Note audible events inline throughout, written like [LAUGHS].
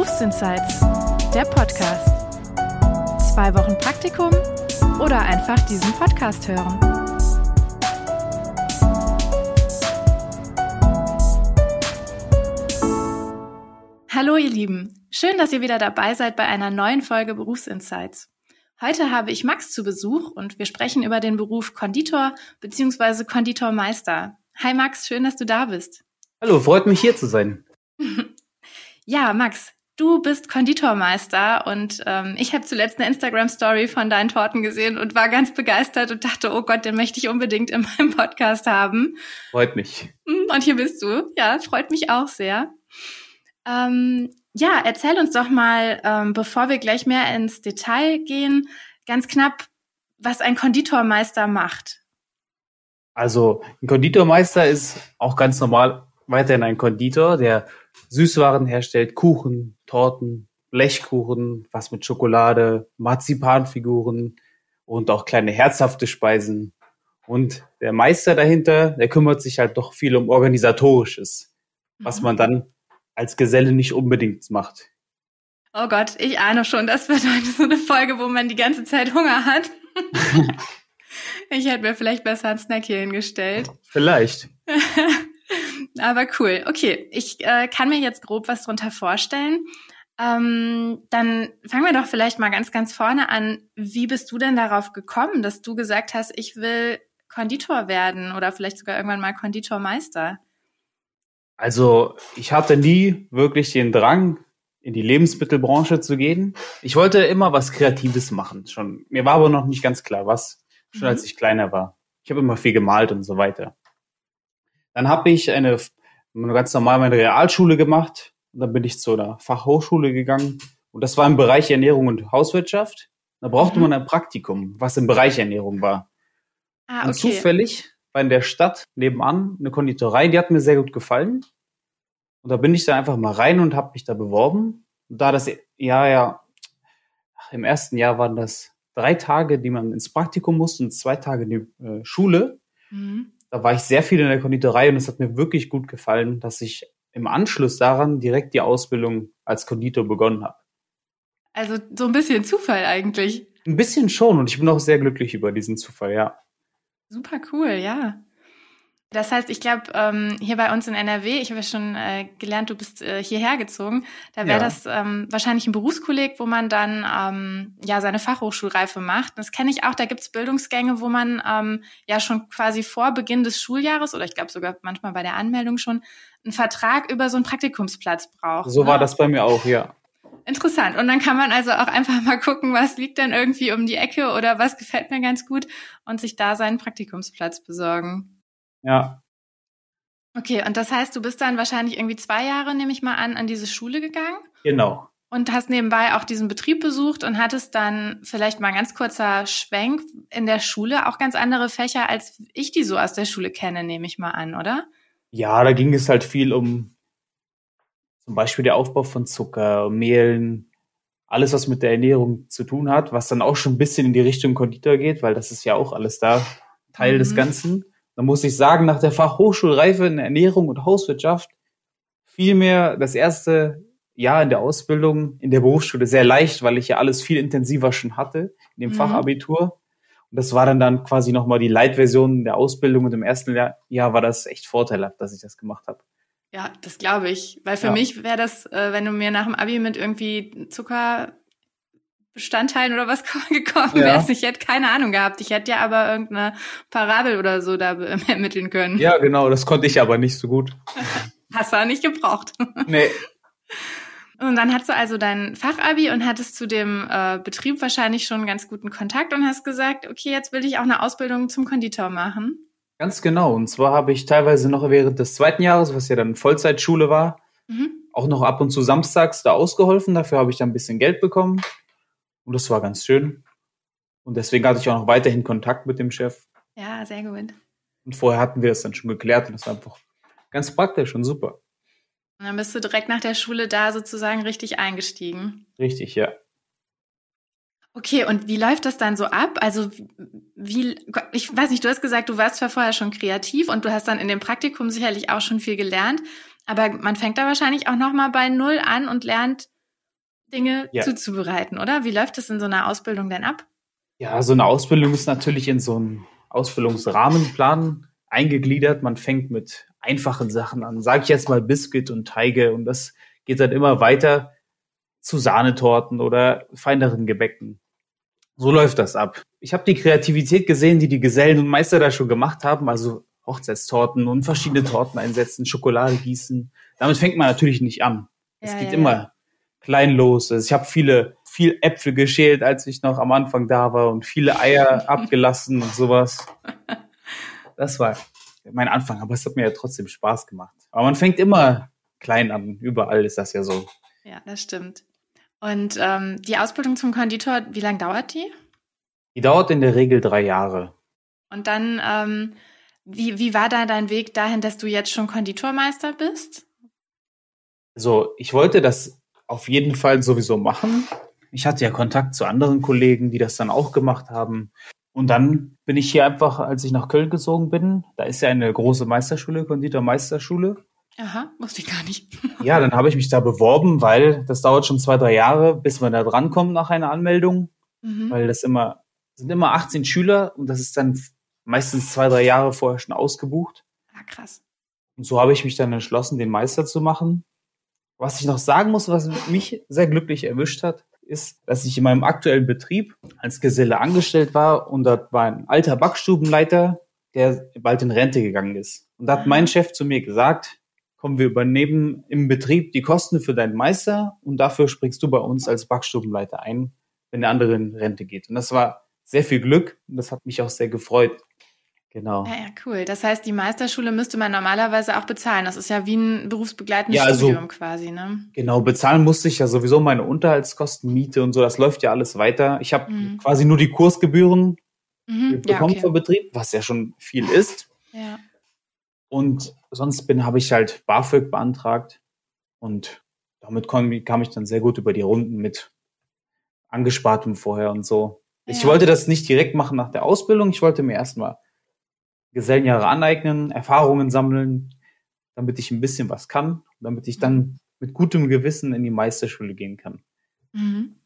Berufsinsights, der Podcast. Zwei Wochen Praktikum oder einfach diesen Podcast hören. Hallo ihr Lieben, schön, dass ihr wieder dabei seid bei einer neuen Folge Berufsinsights. Heute habe ich Max zu Besuch und wir sprechen über den Beruf Konditor bzw. Konditormeister. Hi Max, schön, dass du da bist. Hallo, freut mich hier zu sein. [LAUGHS] ja, Max, du bist Konditormeister und ähm, ich habe zuletzt eine Instagram-Story von deinen Torten gesehen und war ganz begeistert und dachte, oh Gott, den möchte ich unbedingt in [LAUGHS] meinem Podcast haben. Freut mich. Hm, und hier bist du. Ja, freut mich auch sehr. Ähm, ja, erzähl uns doch mal, ähm, bevor wir gleich mehr ins Detail gehen, ganz knapp, was ein Konditormeister macht. Also ein Konditormeister ist auch ganz normal weiterhin ein Konditor, der Süßwaren herstellt, Kuchen, Torten, Blechkuchen, was mit Schokolade, Marzipanfiguren und auch kleine herzhafte Speisen. Und der Meister dahinter, der kümmert sich halt doch viel um organisatorisches, was mhm. man dann als Geselle nicht unbedingt macht. Oh Gott, ich ahne schon, das wird heute so eine Folge, wo man die ganze Zeit Hunger hat. [LAUGHS] ich hätte mir vielleicht besser einen Snack hier hingestellt. Vielleicht. [LAUGHS] Aber cool. Okay, ich äh, kann mir jetzt grob was drunter vorstellen. Ähm, dann fangen wir doch vielleicht mal ganz, ganz vorne an. Wie bist du denn darauf gekommen, dass du gesagt hast, ich will Konditor werden oder vielleicht sogar irgendwann mal Konditormeister? Also ich hatte nie wirklich den Drang, in die Lebensmittelbranche zu gehen. Ich wollte immer was Kreatives machen. Schon, mir war aber noch nicht ganz klar, was, schon mhm. als ich kleiner war. Ich habe immer viel gemalt und so weiter. Dann habe ich eine, ganz normal meine Realschule gemacht. Und dann bin ich zu einer Fachhochschule gegangen. Und das war im Bereich Ernährung und Hauswirtschaft. Da brauchte mhm. man ein Praktikum, was im Bereich Ernährung war. Ah, okay. Und zufällig war in der Stadt nebenan eine Konditorei, die hat mir sehr gut gefallen. Und da bin ich da einfach mal rein und habe mich da beworben. Und da das Jahr ja, im ersten Jahr waren das drei Tage, die man ins Praktikum musste und zwei Tage in die äh, Schule. Mhm. Da war ich sehr viel in der Konditorei und es hat mir wirklich gut gefallen, dass ich im Anschluss daran direkt die Ausbildung als Konditor begonnen habe. Also so ein bisschen Zufall eigentlich. Ein bisschen schon und ich bin auch sehr glücklich über diesen Zufall, ja. Super cool, ja. Das heißt, ich glaube, ähm, hier bei uns in NRW, ich habe ja schon äh, gelernt, du bist äh, hierher gezogen, da wäre ja. das ähm, wahrscheinlich ein Berufskolleg, wo man dann ähm, ja seine Fachhochschulreife macht. Das kenne ich auch, da gibt's Bildungsgänge, wo man ähm, ja schon quasi vor Beginn des Schuljahres oder ich glaube sogar manchmal bei der Anmeldung schon einen Vertrag über so einen Praktikumsplatz braucht. So ne? war das bei mir auch, ja. Interessant. Und dann kann man also auch einfach mal gucken, was liegt denn irgendwie um die Ecke oder was gefällt mir ganz gut und sich da seinen Praktikumsplatz besorgen. Ja. Okay, und das heißt, du bist dann wahrscheinlich irgendwie zwei Jahre, nehme ich mal an, an diese Schule gegangen? Genau. Und hast nebenbei auch diesen Betrieb besucht und hattest dann vielleicht mal ganz kurzer Schwenk in der Schule auch ganz andere Fächer, als ich die so aus der Schule kenne, nehme ich mal an, oder? Ja, da ging es halt viel um zum Beispiel der Aufbau von Zucker, Mehlen, alles, was mit der Ernährung zu tun hat, was dann auch schon ein bisschen in die Richtung Konditor geht, weil das ist ja auch alles da Teil mhm. des Ganzen. Da muss ich sagen, nach der Fachhochschulreife in Ernährung und Hauswirtschaft fiel mir das erste Jahr in der Ausbildung in der Berufsschule sehr leicht, weil ich ja alles viel intensiver schon hatte in dem mhm. Fachabitur. Und das war dann dann quasi nochmal die Leitversion der Ausbildung und im ersten Jahr war das echt vorteilhaft, dass ich das gemacht habe. Ja, das glaube ich. Weil für ja. mich wäre das, äh, wenn du mir nach dem Abi mit irgendwie Zuckerbestandteilen oder was [LAUGHS] gekommen ja. wärst, ich hätte keine Ahnung gehabt. Ich hätte ja aber irgendeine Parabel oder so da [LAUGHS] ermitteln können. Ja, genau, das konnte ich aber nicht so gut. [LAUGHS] Hast du auch nicht gebraucht. Nee. Und dann hast du also dein Fachabi und hattest zu dem äh, Betrieb wahrscheinlich schon einen ganz guten Kontakt und hast gesagt, okay, jetzt will ich auch eine Ausbildung zum Konditor machen. Ganz genau. Und zwar habe ich teilweise noch während des zweiten Jahres, was ja dann Vollzeitschule war, mhm. auch noch ab und zu samstags da ausgeholfen. Dafür habe ich dann ein bisschen Geld bekommen. Und das war ganz schön. Und deswegen hatte ich auch noch weiterhin Kontakt mit dem Chef. Ja, sehr gut. Und vorher hatten wir das dann schon geklärt und das war einfach ganz praktisch und super. Und dann bist du direkt nach der Schule da sozusagen richtig eingestiegen. Richtig, ja. Okay, und wie läuft das dann so ab? Also wie, ich weiß nicht, du hast gesagt, du warst zwar vorher schon kreativ und du hast dann in dem Praktikum sicherlich auch schon viel gelernt, aber man fängt da wahrscheinlich auch nochmal bei Null an und lernt Dinge ja. zuzubereiten, oder? Wie läuft das in so einer Ausbildung denn ab? Ja, so eine Ausbildung ist natürlich in so einen Ausbildungsrahmenplan eingegliedert. Man fängt mit einfachen Sachen an. Sag ich jetzt mal Biscuit und Teige und das geht dann immer weiter zu Sahnetorten oder feineren Gebäcken. So läuft das ab. Ich habe die Kreativität gesehen, die die Gesellen und Meister da schon gemacht haben, also Hochzeitstorten und verschiedene Torten einsetzen, Schokolade gießen. Damit fängt man natürlich nicht an. Es ja, geht ja, immer. Klein los. Also ich habe viele, viel Äpfel geschält, als ich noch am Anfang da war und viele Eier [LAUGHS] abgelassen und sowas. [LAUGHS] Das war mein Anfang, aber es hat mir ja trotzdem Spaß gemacht. Aber man fängt immer klein an. Überall ist das ja so. Ja, das stimmt. Und ähm, die Ausbildung zum Konditor, wie lange dauert die? Die dauert in der Regel drei Jahre. Und dann, ähm, wie, wie war da dein Weg dahin, dass du jetzt schon Konditormeister bist? Also, ich wollte das auf jeden Fall sowieso machen. Ich hatte ja Kontakt zu anderen Kollegen, die das dann auch gemacht haben. Und dann bin ich hier einfach, als ich nach Köln gezogen bin, da ist ja eine große Meisterschule, Konditormeisterschule. Aha, wusste ich gar nicht. [LAUGHS] ja, dann habe ich mich da beworben, weil das dauert schon zwei, drei Jahre, bis man da drankommt nach einer Anmeldung. Mhm. Weil das immer, sind immer 18 Schüler und das ist dann meistens zwei, drei Jahre vorher schon ausgebucht. Ah, krass. Und so habe ich mich dann entschlossen, den Meister zu machen. Was ich noch sagen muss, was mich sehr glücklich erwischt hat, ist, dass ich in meinem aktuellen Betrieb als Geselle angestellt war und da war ein alter Backstubenleiter, der bald in Rente gegangen ist. Und da hat mein Chef zu mir gesagt, komm, wir übernehmen im Betrieb die Kosten für deinen Meister und dafür springst du bei uns als Backstubenleiter ein, wenn der andere in Rente geht. Und das war sehr viel Glück und das hat mich auch sehr gefreut. Genau. Ja, ja, cool. Das heißt, die Meisterschule müsste man normalerweise auch bezahlen. Das ist ja wie ein berufsbegleitendes ja, also, Studium quasi, ne? Genau, bezahlen musste ich ja sowieso meine Unterhaltskosten, Miete und so. Das läuft ja alles weiter. Ich habe mhm. quasi nur die Kursgebühren mhm. bekommen ja, okay. vom Betrieb, was ja schon viel ist. Ja. Und sonst bin, habe ich halt BAföG beantragt und damit kam, kam ich dann sehr gut über die Runden mit angespartem vorher und so. Ja. Ich wollte das nicht direkt machen nach der Ausbildung. Ich wollte mir erstmal Gesellenjahre aneignen, Erfahrungen sammeln, damit ich ein bisschen was kann, damit ich dann mit gutem Gewissen in die Meisterschule gehen kann. Mhm.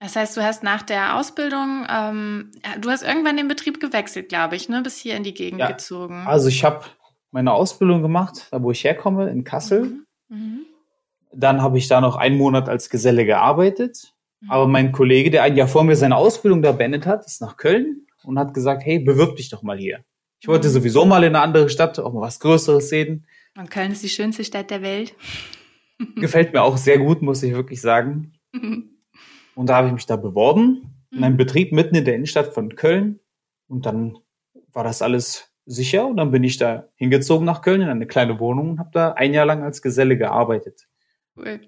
Das heißt, du hast nach der Ausbildung, ähm, du hast irgendwann den Betrieb gewechselt, glaube ich, ne? bis hier in die Gegend ja, gezogen. Also ich habe meine Ausbildung gemacht, da wo ich herkomme, in Kassel. Mhm. Mhm. Dann habe ich da noch einen Monat als Geselle gearbeitet. Mhm. Aber mein Kollege, der ein Jahr vor mir seine Ausbildung da beendet hat, ist nach Köln und hat gesagt, hey, bewirb dich doch mal hier. Ich wollte sowieso mal in eine andere Stadt, auch mal was Größeres sehen. Und Köln ist die schönste Stadt der Welt. [LAUGHS] [LAUGHS] Gefällt mir auch sehr gut, muss ich wirklich sagen. Und da habe ich mich da beworben, in einem. Betrieb mitten in der Innenstadt von Köln. Und dann war das alles sicher. Und dann bin ich da hingezogen nach Köln in eine kleine Wohnung und habe da ein Jahr lang als Geselle gearbeitet. Cool.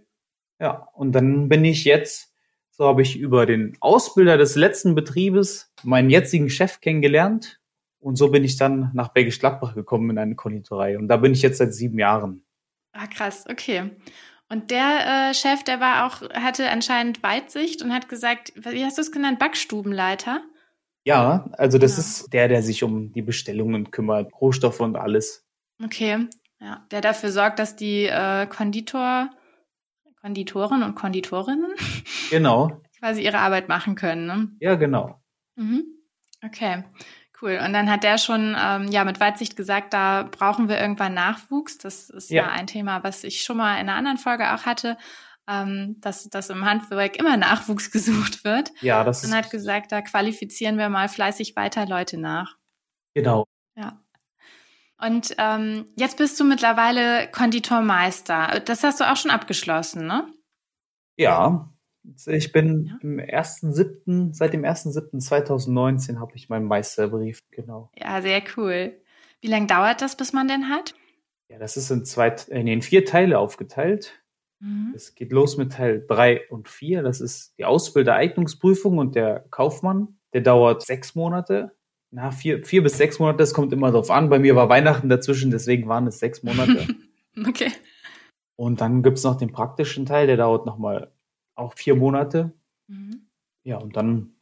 Ja, und dann bin ich jetzt, so habe ich über den Ausbilder des letzten Betriebes meinen jetzigen Chef kennengelernt. Und so bin ich dann nach Bergisch Gladbach gekommen in eine Konditorei. Und da bin ich jetzt seit sieben Jahren. Ah, krass, okay. Und der äh, Chef, der war auch, hatte anscheinend Weitsicht und hat gesagt, wie hast du es genannt, Backstubenleiter? Ja, also das ja. ist der, der sich um die Bestellungen kümmert, Rohstoffe und alles. Okay, ja, der dafür sorgt, dass die äh, Konditor, Konditoren und Konditorinnen genau [LAUGHS] quasi ihre Arbeit machen können. Ne? Ja, genau. Mhm. Okay. Cool. Und dann hat der schon ähm, ja mit Weitsicht gesagt, da brauchen wir irgendwann Nachwuchs. Das ist ja. ja ein Thema, was ich schon mal in einer anderen Folge auch hatte, ähm, dass, dass im Handwerk immer Nachwuchs [LAUGHS] gesucht wird. Ja, das und ist. Und hat gesagt, da qualifizieren wir mal fleißig weiter Leute nach. Genau. Ja. Und ähm, jetzt bist du mittlerweile Konditormeister. Das hast du auch schon abgeschlossen, ne? Ja, ich bin ja. im 1.7., seit dem 1.7.2019 habe ich meinen Meisterbrief, genau. Ja, sehr cool. Wie lange dauert das, bis man den hat? Ja, das ist in, zwei, in vier Teile aufgeteilt. Mhm. Es geht los mit Teil 3 und 4. Das ist die Ausbildereignungsprüfung und der Kaufmann. Der dauert sechs Monate. Na, vier, vier bis sechs Monate, das kommt immer drauf an. Bei mir war Weihnachten dazwischen, deswegen waren es sechs Monate. [LAUGHS] okay. Und dann gibt es noch den praktischen Teil, der dauert nochmal auch vier Monate. Mhm. Ja, und dann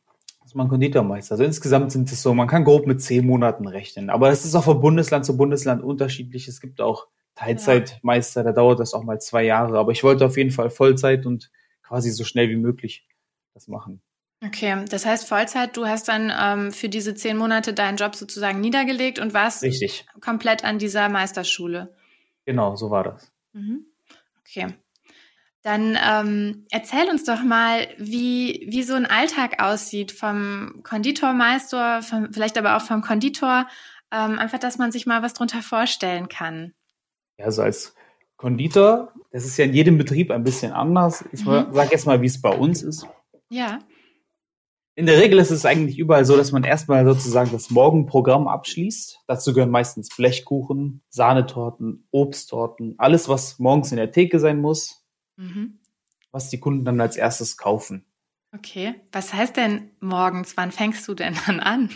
ist man Konditormeister. Also insgesamt sind es so, man kann grob mit zehn Monaten rechnen. Aber es ist auch von Bundesland zu Bundesland unterschiedlich. Es gibt auch Teilzeitmeister, da dauert das auch mal zwei Jahre. Aber ich wollte auf jeden Fall Vollzeit und quasi so schnell wie möglich das machen. Okay, das heißt Vollzeit, du hast dann ähm, für diese zehn Monate deinen Job sozusagen niedergelegt und warst Richtig. komplett an dieser Meisterschule. Genau, so war das. Mhm. Okay. Dann ähm, erzähl uns doch mal, wie, wie so ein Alltag aussieht vom Konditormeister, vom, vielleicht aber auch vom Konditor. Ähm, einfach, dass man sich mal was drunter vorstellen kann. Ja, also als Konditor, das ist ja in jedem Betrieb ein bisschen anders. Ich mhm. sage jetzt mal, wie es bei uns ist. Ja. In der Regel ist es eigentlich überall so, dass man erstmal sozusagen das Morgenprogramm abschließt. Dazu gehören meistens Blechkuchen, Sahnetorten, Obsttorten, alles, was morgens in der Theke sein muss, mhm. was die Kunden dann als erstes kaufen. Okay, was heißt denn morgens? Wann fängst du denn dann an?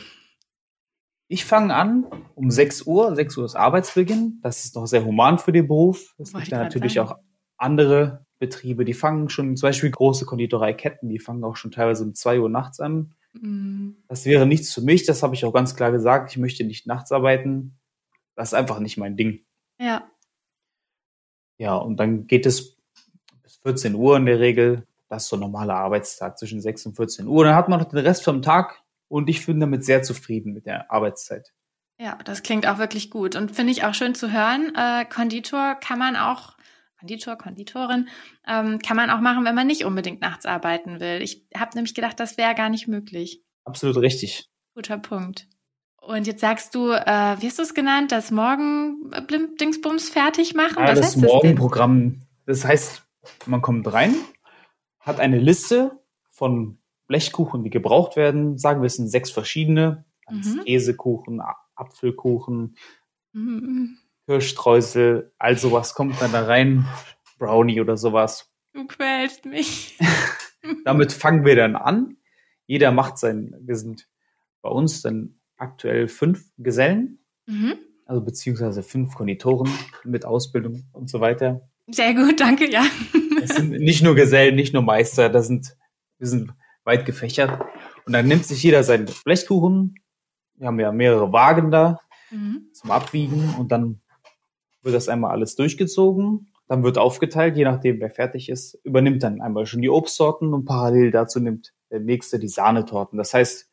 Ich fange an um 6 Uhr. 6 Uhr ist Arbeitsbeginn. Das ist noch sehr human für den Beruf. Es gibt ja natürlich sagen. auch andere Betriebe, die fangen schon, zum Beispiel große Konditoreiketten, die fangen auch schon teilweise um 2 Uhr nachts an. Mhm. Das wäre nichts für mich, das habe ich auch ganz klar gesagt. Ich möchte nicht nachts arbeiten. Das ist einfach nicht mein Ding. Ja. Ja, und dann geht es 14 Uhr in der Regel. Das ist so ein normaler Arbeitstag zwischen 6 und 14 Uhr. Dann hat man noch den Rest vom Tag und ich bin damit sehr zufrieden mit der Arbeitszeit. Ja, das klingt auch wirklich gut und finde ich auch schön zu hören. Äh, Konditor kann man auch, Konditor, Konditorin, ähm, kann man auch machen, wenn man nicht unbedingt nachts arbeiten will. Ich habe nämlich gedacht, das wäre gar nicht möglich. Absolut richtig. Guter Punkt. Und jetzt sagst du, äh, wie hast du es genannt, das Morgen-Dingsbums fertig machen? Ja, Was das Morgenprogramm, das heißt, man kommt rein, hat eine Liste von Blechkuchen, die gebraucht werden. Sagen wir, es sind sechs verschiedene. Mhm. Käsekuchen, Apfelkuchen, mhm. Kirschstreusel, all sowas kommt dann da rein. Brownie oder sowas. Du quälst mich. [LAUGHS] Damit fangen wir dann an. Jeder macht sein, wir sind bei uns dann aktuell fünf Gesellen, mhm. also beziehungsweise fünf Konditoren mit Ausbildung und so weiter. Sehr gut, danke, ja. Es sind nicht nur Gesellen, nicht nur Meister, das sind, wir sind weit gefächert. Und dann nimmt sich jeder seinen Blechkuchen. Wir haben ja mehrere Wagen da mhm. zum Abwiegen und dann wird das einmal alles durchgezogen. Dann wird aufgeteilt, je nachdem, wer fertig ist, übernimmt dann einmal schon die Obstsorten und parallel dazu nimmt der nächste die Sahnetorten. Das heißt,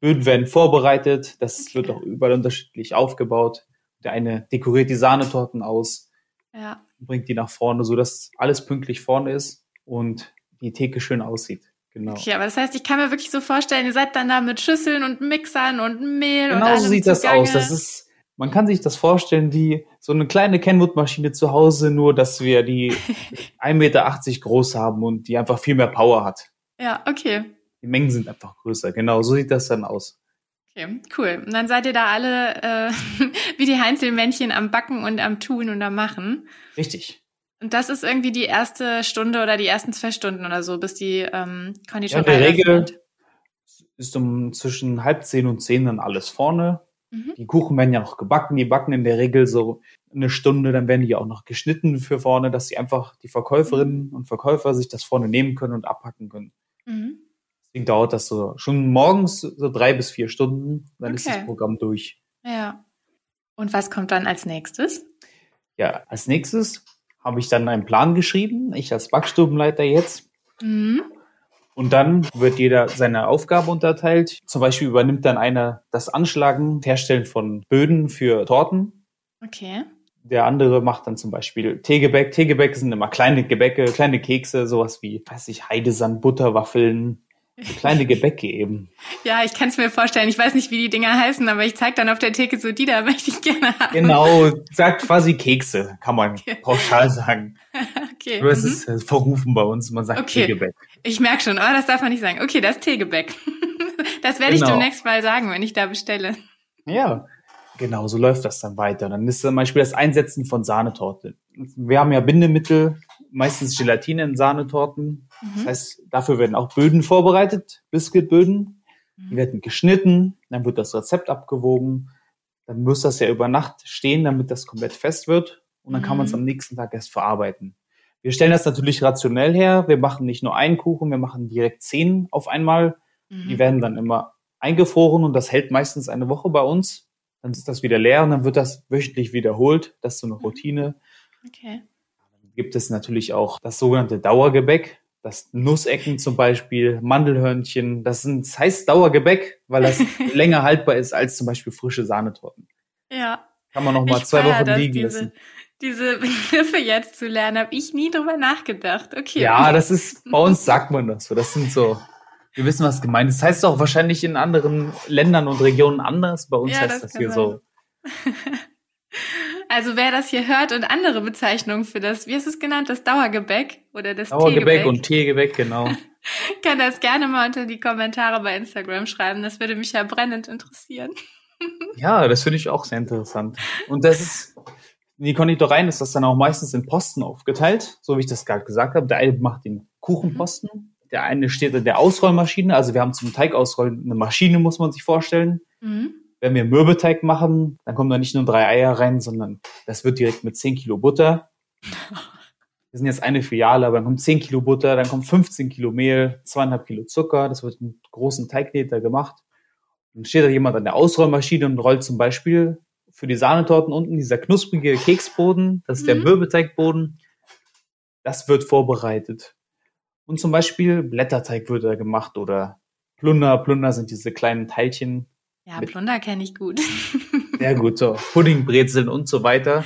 Böden werden vorbereitet, das okay. wird auch überall unterschiedlich aufgebaut. Der eine dekoriert die Sahnetorten aus, ja. Bringt die nach vorne, so dass alles pünktlich vorne ist und die Theke schön aussieht. Genau. Okay, aber das heißt, ich kann mir wirklich so vorstellen, ihr seid dann da mit Schüsseln und Mixern und Mehl genau und allem so sieht das aus. Das ist, man kann sich das vorstellen wie so eine kleine Kenwood-Maschine zu Hause, nur dass wir die [LAUGHS] 1,80 Meter groß haben und die einfach viel mehr Power hat. Ja, okay. Die Mengen sind einfach größer. Genau, so sieht das dann aus. Okay, cool. Und dann seid ihr da alle äh, [LAUGHS] wie die Heinzelmännchen am Backen und am Tun und am Machen. Richtig. Und das ist irgendwie die erste Stunde oder die ersten zwei Stunden oder so, bis die ähm, Konditorei ja, in der Regel ist um zwischen halb zehn und zehn dann alles vorne. Mhm. Die Kuchen werden ja noch gebacken. Die backen in der Regel so eine Stunde, dann werden die auch noch geschnitten für vorne, dass sie einfach die Verkäuferinnen mhm. und Verkäufer sich das vorne nehmen können und abpacken können. Deswegen dauert das so schon morgens so drei bis vier Stunden, dann okay. ist das Programm durch. Ja. Und was kommt dann als nächstes? Ja, als nächstes habe ich dann einen Plan geschrieben, ich als Backstubenleiter jetzt. Mhm. Und dann wird jeder seine Aufgabe unterteilt. Zum Beispiel übernimmt dann einer das Anschlagen, Herstellen von Böden für Torten. Okay. Der andere macht dann zum Beispiel Teegebäck. Teegebäck sind immer kleine Gebäcke, kleine Kekse, sowas wie, weiß ich, Heidesand, Butterwaffeln, kleine Gebäcke eben. [LAUGHS] Ja, ich kann es mir vorstellen. Ich weiß nicht, wie die Dinger heißen, aber ich zeige dann auf der Theke so, die da möchte ich gerne haben. Genau, sagt quasi Kekse, kann man okay. pauschal sagen. [LAUGHS] okay. Nur es mhm. ist äh, verrufen bei uns, man sagt okay. Teegebäck. Ich merke schon, aber das darf man nicht sagen. Okay, das Teegebäck. [LAUGHS] das werde genau. ich demnächst mal sagen, wenn ich da bestelle. Ja, genau, so läuft das dann weiter. Dann ist zum Beispiel das Einsetzen von Sahnetorte. Wir haben ja Bindemittel, meistens Gelatine in Sahnetorten. Mhm. Das heißt, dafür werden auch Böden vorbereitet, Biscuitböden. Mhm. Die werden geschnitten, dann wird das Rezept abgewogen. Dann muss das ja über Nacht stehen, damit das komplett fest wird. Und dann kann man es mhm. am nächsten Tag erst verarbeiten. Wir stellen das natürlich rationell her. Wir machen nicht nur einen Kuchen, wir machen direkt zehn auf einmal. Mhm. Die werden dann immer eingefroren und das hält meistens eine Woche bei uns. Dann ist das wieder leer und dann wird das wöchentlich wiederholt. Das ist so eine mhm. Routine. Okay. Dann gibt es natürlich auch das sogenannte Dauergebäck. Das Nussecken zum Beispiel, Mandelhörnchen, das, sind, das heißt Dauergebäck, weil das [LAUGHS] länger haltbar ist als zum Beispiel frische Sahnetorten. Ja. Kann man noch mal ich zwei Wochen liegen diese, lassen. Diese [LAUGHS] Begriffe jetzt zu lernen, habe ich nie drüber nachgedacht. Okay. Ja, das ist, bei uns sagt man das so. Das sind so, wir wissen, was gemeint ist. Das heißt auch wahrscheinlich in anderen Ländern und Regionen anders. Bei uns ja, heißt das, das hier sein. so. [LAUGHS] Also wer das hier hört und andere Bezeichnungen für das, wie ist es genannt, das Dauergebäck oder das Dauergebäck Teegebäck. und Teegebäck, genau. [LAUGHS] Kann das gerne mal unter die Kommentare bei Instagram schreiben. Das würde mich ja brennend interessieren. [LAUGHS] ja, das finde ich auch sehr interessant. Und das ist, in die Konditoreien ist das dann auch meistens in Posten aufgeteilt, so wie ich das gerade gesagt habe. Der eine macht den Kuchenposten, mhm. der eine steht in der Ausrollmaschine. Also wir haben zum Teig ausrollen eine Maschine, muss man sich vorstellen. Mhm wenn wir Mürbeteig machen, dann kommen da nicht nur drei Eier rein, sondern das wird direkt mit 10 Kilo Butter. Wir sind jetzt eine Filiale, aber dann kommt 10 Kilo Butter, dann kommt 15 Kilo Mehl, zweieinhalb Kilo Zucker. Das wird mit großen Teigkneter gemacht. Dann steht da jemand an der Ausrollmaschine und rollt zum Beispiel für die Sahnetorten unten dieser knusprige Keksboden, das ist mhm. der Mürbeteigboden. Das wird vorbereitet. Und zum Beispiel Blätterteig wird da gemacht oder Plunder. Plunder sind diese kleinen Teilchen, ja, Plunder kenne ich gut. [LAUGHS] Sehr gut, so Puddingbrezeln und so weiter.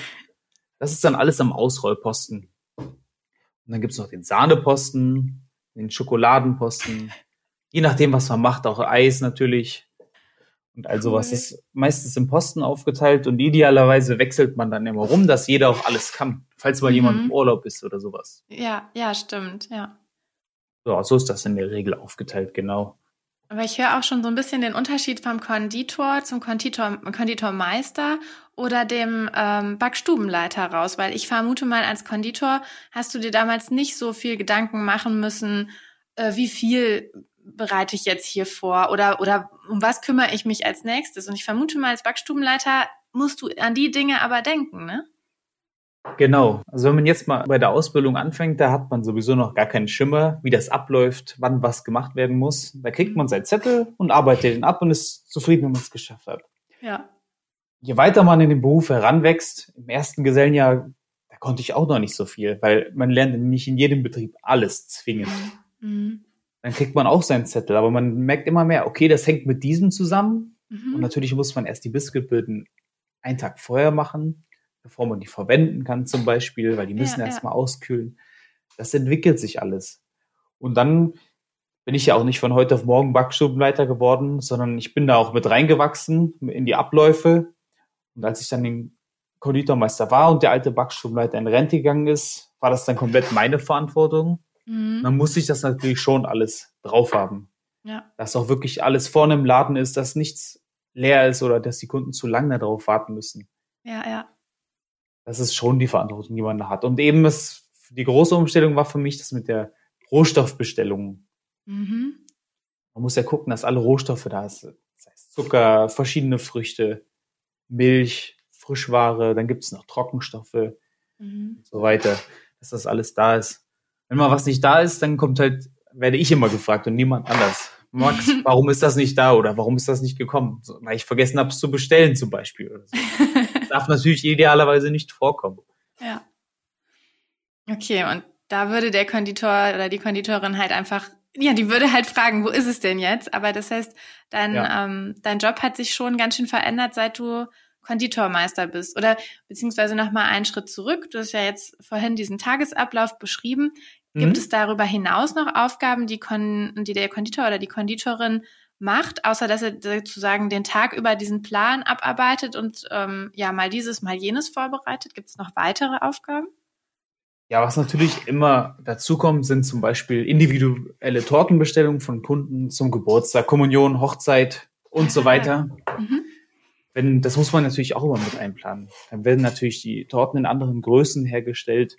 Das ist dann alles am Ausrollposten. Und dann gibt's noch den Sahneposten, den Schokoladenposten. Je nachdem, was man macht, auch Eis natürlich. Und all sowas cool. ist meistens im Posten aufgeteilt und idealerweise wechselt man dann immer rum, dass jeder auch alles kann, falls mal mhm. jemand im Urlaub ist oder sowas. Ja, ja, stimmt, ja. So, so ist das in der Regel aufgeteilt, genau. Aber ich höre auch schon so ein bisschen den Unterschied vom Konditor zum Konditor, Konditormeister oder dem ähm, Backstubenleiter raus, weil ich vermute mal, als Konditor hast du dir damals nicht so viel Gedanken machen müssen, äh, wie viel bereite ich jetzt hier vor oder, oder um was kümmere ich mich als nächstes. Und ich vermute mal, als Backstubenleiter musst du an die Dinge aber denken, ne? Genau. Also wenn man jetzt mal bei der Ausbildung anfängt, da hat man sowieso noch gar keinen Schimmer, wie das abläuft, wann was gemacht werden muss. Da kriegt man seinen Zettel und arbeitet den ab und ist zufrieden, wenn man es geschafft hat. Ja. Je weiter man in den Beruf heranwächst, im ersten Gesellenjahr, da konnte ich auch noch nicht so viel, weil man lernt nicht in jedem Betrieb alles zwingend. Mhm. Dann kriegt man auch seinen Zettel, aber man merkt immer mehr, okay, das hängt mit diesem zusammen. Mhm. Und natürlich muss man erst die Biskuitböden einen Tag vorher machen bevor man die verwenden kann zum Beispiel, weil die müssen ja, erstmal ja. auskühlen. Das entwickelt sich alles. Und dann bin ich ja auch nicht von heute auf morgen Backstubenleiter geworden, sondern ich bin da auch mit reingewachsen in die Abläufe. Und als ich dann den Konditormeister war und der alte Backstubenleiter in Rente gegangen ist, war das dann komplett meine Verantwortung. Mhm. Dann musste ich das natürlich schon alles drauf haben. Ja. Dass auch wirklich alles vorne im Laden ist, dass nichts leer ist oder dass die Kunden zu lange darauf warten müssen. Ja, ja das ist schon die Verantwortung, die man da hat. Und eben ist, die große Umstellung war für mich das mit der Rohstoffbestellung. Mhm. Man muss ja gucken, dass alle Rohstoffe da sind. Das heißt Zucker, verschiedene Früchte, Milch, Frischware, dann gibt es noch Trockenstoffe mhm. und so weiter, dass das alles da ist. Wenn mal was nicht da ist, dann kommt halt, werde ich immer gefragt und niemand anders. Max, [LAUGHS] warum ist das nicht da oder warum ist das nicht gekommen? Weil ich vergessen habe, es zu bestellen zum Beispiel. Oder so. [LAUGHS] darf natürlich idealerweise nicht vorkommen. Ja. Okay, und da würde der Konditor oder die Konditorin halt einfach, ja, die würde halt fragen, wo ist es denn jetzt? Aber das heißt, dein, ja. ähm, dein Job hat sich schon ganz schön verändert, seit du Konditormeister bist. Oder beziehungsweise nochmal einen Schritt zurück. Du hast ja jetzt vorhin diesen Tagesablauf beschrieben. Gibt mhm. es darüber hinaus noch Aufgaben, die, Kon die der Konditor oder die Konditorin macht, außer dass er sozusagen den Tag über diesen Plan abarbeitet und ähm, ja mal dieses, mal jenes vorbereitet? Gibt es noch weitere Aufgaben? Ja, was natürlich immer dazukommt, sind zum Beispiel individuelle Tortenbestellungen von Kunden zum Geburtstag, Kommunion, Hochzeit und so [LAUGHS] weiter. Mhm. Wenn, das muss man natürlich auch immer mit einplanen. Dann werden natürlich die Torten in anderen Größen hergestellt.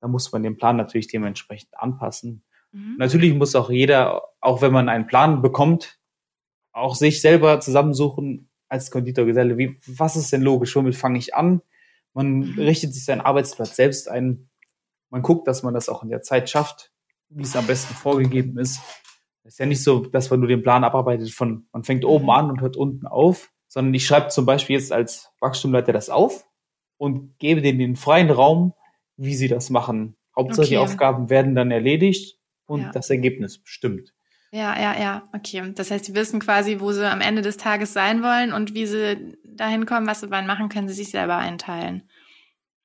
Da muss man den Plan natürlich dementsprechend anpassen. Mhm. Natürlich muss auch jeder, auch wenn man einen Plan bekommt, auch sich selber zusammensuchen als Konditorgeselle. Wie, was ist denn logisch? Womit fange ich an? Man mhm. richtet sich seinen Arbeitsplatz selbst ein. Man guckt, dass man das auch in der Zeit schafft, wie es am besten vorgegeben ist. Es ist ja nicht so, dass man nur den Plan abarbeitet von, man fängt oben mhm. an und hört unten auf, sondern ich schreibe zum Beispiel jetzt als Wachstumleiter das auf und gebe denen den freien Raum, wie sie das machen. Hauptsache okay. die Aufgaben werden dann erledigt und ja. das Ergebnis stimmt. Ja, ja, ja, okay. Das heißt, sie wissen quasi, wo sie am Ende des Tages sein wollen und wie sie dahin kommen, was sie wann machen, können sie sich selber einteilen.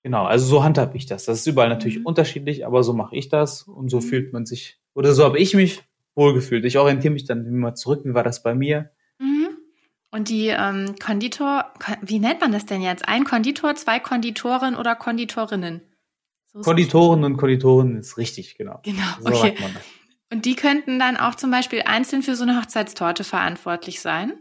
Genau, also so handhabe ich das. Das ist überall natürlich mhm. unterschiedlich, aber so mache ich das und so mhm. fühlt man sich, oder so habe ich mich wohlgefühlt. Ich orientiere mich dann immer zurück, wie war das bei mir? Mhm. Und die ähm, Konditor, wie nennt man das denn jetzt? Ein Konditor, zwei Konditoren oder Konditorinnen? So Konditoren und Konditorinnen ist richtig, genau. Genau, so okay. Und die könnten dann auch zum Beispiel einzeln für so eine Hochzeitstorte verantwortlich sein?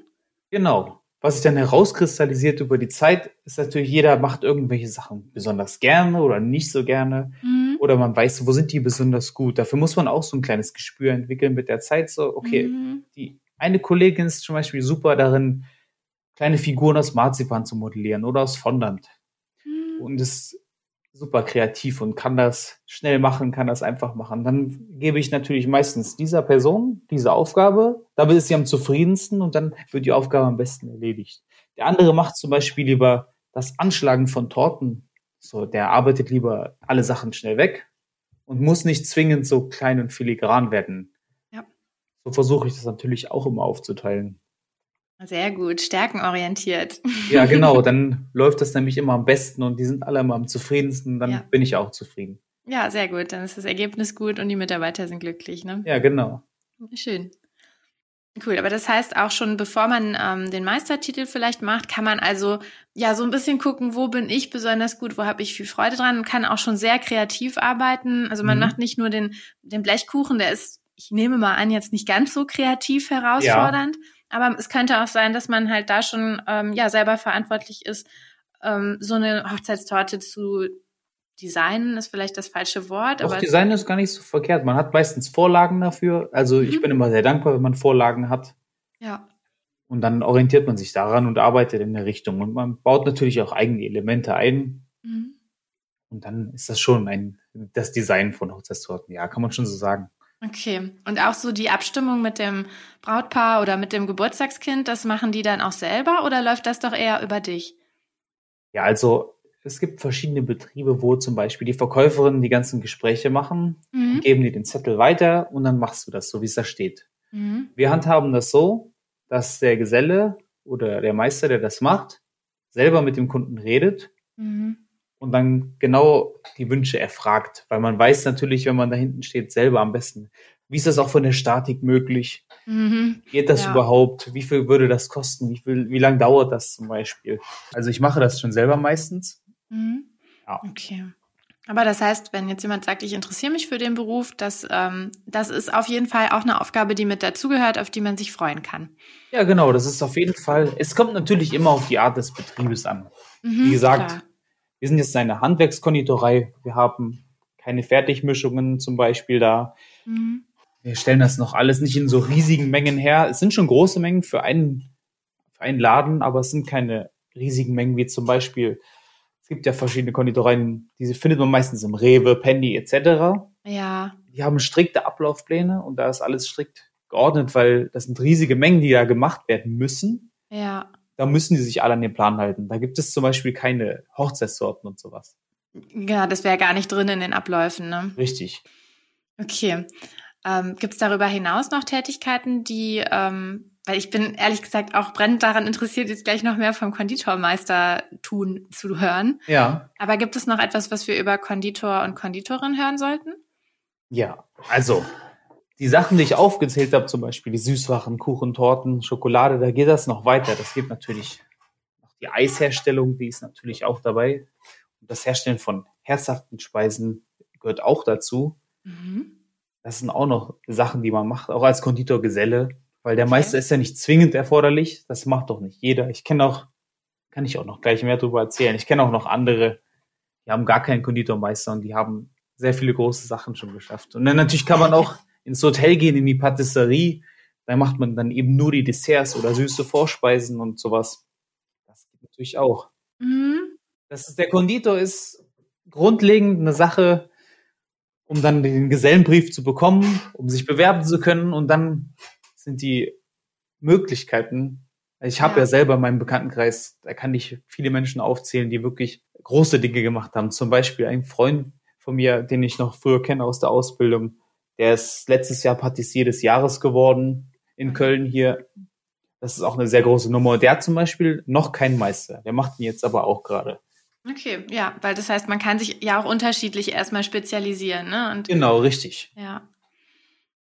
Genau. Was sich dann herauskristallisiert über die Zeit, ist natürlich, jeder macht irgendwelche Sachen besonders gerne oder nicht so gerne. Mhm. Oder man weiß, wo sind die besonders gut. Dafür muss man auch so ein kleines Gespür entwickeln mit der Zeit. So, okay, mhm. die eine Kollegin ist zum Beispiel super darin, kleine Figuren aus Marzipan zu modellieren oder aus Fondant. Mhm. Und es super kreativ und kann das schnell machen, kann das einfach machen. Dann gebe ich natürlich meistens dieser Person diese Aufgabe, damit ist sie am zufriedensten und dann wird die Aufgabe am besten erledigt. Der andere macht zum Beispiel lieber das Anschlagen von Torten. So, der arbeitet lieber alle Sachen schnell weg und muss nicht zwingend so klein und filigran werden. Ja. So versuche ich das natürlich auch immer aufzuteilen. Sehr gut, stärkenorientiert. Ja, genau, [LAUGHS] dann läuft das nämlich immer am besten und die sind alle immer am zufriedensten, dann ja. bin ich auch zufrieden. Ja, sehr gut, dann ist das Ergebnis gut und die Mitarbeiter sind glücklich, ne? Ja, genau. Schön. Cool, aber das heißt auch schon, bevor man ähm, den Meistertitel vielleicht macht, kann man also ja so ein bisschen gucken, wo bin ich besonders gut, wo habe ich viel Freude dran und kann auch schon sehr kreativ arbeiten. Also man mhm. macht nicht nur den, den Blechkuchen, der ist, ich nehme mal an, jetzt nicht ganz so kreativ herausfordernd. Ja aber es könnte auch sein, dass man halt da schon ähm, ja selber verantwortlich ist, ähm, so eine Hochzeitstorte zu designen, ist vielleicht das falsche Wort. Auch aber Design ist gar nicht so verkehrt. Man hat meistens Vorlagen dafür. Also mhm. ich bin immer sehr dankbar, wenn man Vorlagen hat. Ja. Und dann orientiert man sich daran und arbeitet in der Richtung. Und man baut natürlich auch eigene Elemente ein. Mhm. Und dann ist das schon ein, das Design von Hochzeitstorten. Ja, kann man schon so sagen. Okay. Und auch so die Abstimmung mit dem Brautpaar oder mit dem Geburtstagskind, das machen die dann auch selber oder läuft das doch eher über dich? Ja, also es gibt verschiedene Betriebe, wo zum Beispiel die Verkäuferinnen die ganzen Gespräche machen, mhm. geben dir den Zettel weiter und dann machst du das so, wie es da steht. Mhm. Wir handhaben das so, dass der Geselle oder der Meister, der das macht, selber mit dem Kunden redet mhm und dann genau die Wünsche erfragt, weil man weiß natürlich, wenn man da hinten steht, selber am besten. Wie ist das auch von der Statik möglich? Mhm. Geht das ja. überhaupt? Wie viel würde das kosten? Wie viel, wie lange dauert das zum Beispiel? Also ich mache das schon selber meistens. Mhm. Ja. Okay. Aber das heißt, wenn jetzt jemand sagt, ich interessiere mich für den Beruf, das, ähm, das ist auf jeden Fall auch eine Aufgabe, die mit dazugehört, auf die man sich freuen kann. Ja, genau, das ist auf jeden Fall. Es kommt natürlich immer auf die Art des Betriebes an. Mhm, Wie gesagt, klar. Wir sind jetzt eine Handwerkskonditorei. Wir haben keine Fertigmischungen zum Beispiel da. Mhm. Wir stellen das noch alles nicht in so riesigen Mengen her. Es sind schon große Mengen für einen, für einen Laden, aber es sind keine riesigen Mengen wie zum Beispiel, es gibt ja verschiedene Konditoreien, diese findet man meistens im Rewe, Penny etc. Ja. Die haben strikte Ablaufpläne und da ist alles strikt geordnet, weil das sind riesige Mengen, die da gemacht werden müssen. Ja da müssen die sich alle an den Plan halten. Da gibt es zum Beispiel keine Hochzeitssorten und sowas. Ja, das wäre gar nicht drin in den Abläufen, ne? Richtig. Okay. Ähm, gibt es darüber hinaus noch Tätigkeiten, die, ähm, weil ich bin ehrlich gesagt auch brennend daran interessiert, jetzt gleich noch mehr vom Konditormeister tun zu hören. Ja. Aber gibt es noch etwas, was wir über Konditor und Konditorin hören sollten? Ja, also die Sachen, die ich aufgezählt habe, zum Beispiel die Süßwachen, Kuchen, Torten, Schokolade, da geht das noch weiter. Das gibt natürlich noch die Eisherstellung, die ist natürlich auch dabei. Und das Herstellen von herzhaften Speisen gehört auch dazu. Mhm. Das sind auch noch Sachen, die man macht, auch als Konditorgeselle, weil der okay. Meister ist ja nicht zwingend erforderlich. Das macht doch nicht jeder. Ich kenne auch, kann ich auch noch gleich mehr darüber erzählen. Ich kenne auch noch andere, die haben gar keinen Konditormeister und die haben sehr viele große Sachen schon geschafft. Und dann natürlich kann man auch [LAUGHS] ins Hotel gehen, in die Patisserie. Da macht man dann eben nur die Desserts oder süße Vorspeisen und sowas. Das geht natürlich auch. Mhm. Das ist, der Konditor ist grundlegend eine Sache, um dann den Gesellenbrief zu bekommen, um sich bewerben zu können und dann sind die Möglichkeiten. Ich habe ja. ja selber meinen Bekanntenkreis, da kann ich viele Menschen aufzählen, die wirklich große Dinge gemacht haben. Zum Beispiel ein Freund von mir, den ich noch früher kenne aus der Ausbildung, Der ist letztes Jahr Patissier des Jahres geworden in Köln hier. Das ist auch eine sehr große Nummer. Der hat zum Beispiel noch keinen Meister. Der macht ihn jetzt aber auch gerade. Okay, ja, weil das heißt, man kann sich ja auch unterschiedlich erstmal spezialisieren, ne? Und, genau, richtig. Ja.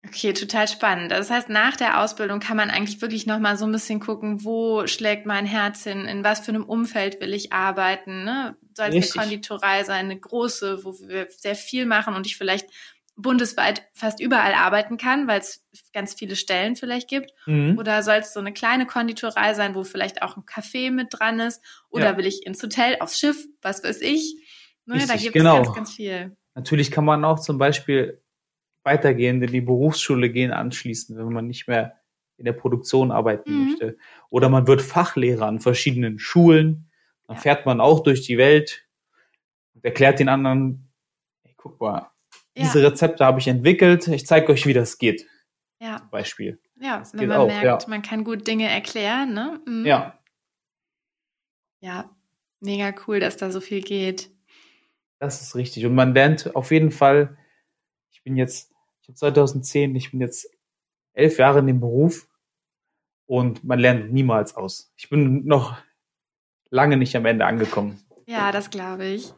Okay, total spannend. Das heißt, nach der Ausbildung kann man eigentlich wirklich nochmal so ein bisschen gucken, wo schlägt mein Herz hin, in was für einem Umfeld will ich arbeiten. Ne? Soll es eine Konditorei sein, eine große, wo wir sehr viel machen und ich vielleicht bundesweit fast überall arbeiten kann, weil es ganz viele Stellen vielleicht gibt. Mhm. Oder soll es so eine kleine Konditorei sein, wo vielleicht auch ein Café mit dran ist? Oder ja. will ich ins Hotel, aufs Schiff, was weiß ich? Ne, Richtig, da gibt es genau. ganz, ganz viel. Natürlich kann man auch zum Beispiel weitergehend in die Berufsschule gehen anschließen, wenn man nicht mehr in der Produktion arbeiten mhm. möchte. Oder man wird Fachlehrer an verschiedenen Schulen. Dann ja. fährt man auch durch die Welt und erklärt den anderen, hey, guck mal, ja. diese Rezepte habe ich entwickelt, ich zeige euch, wie das geht. Ja. Zum Beispiel. Ja, das wenn man auch, merkt, ja. man kann gut Dinge erklären, ne? Mhm. Ja. Ja, mega cool, dass da so viel geht. Das ist richtig. Und man lernt auf jeden Fall, ich bin jetzt ich habe 2010, ich bin jetzt elf Jahre in dem Beruf und man lernt niemals aus. Ich bin noch lange nicht am Ende angekommen. Ja, das glaube ich.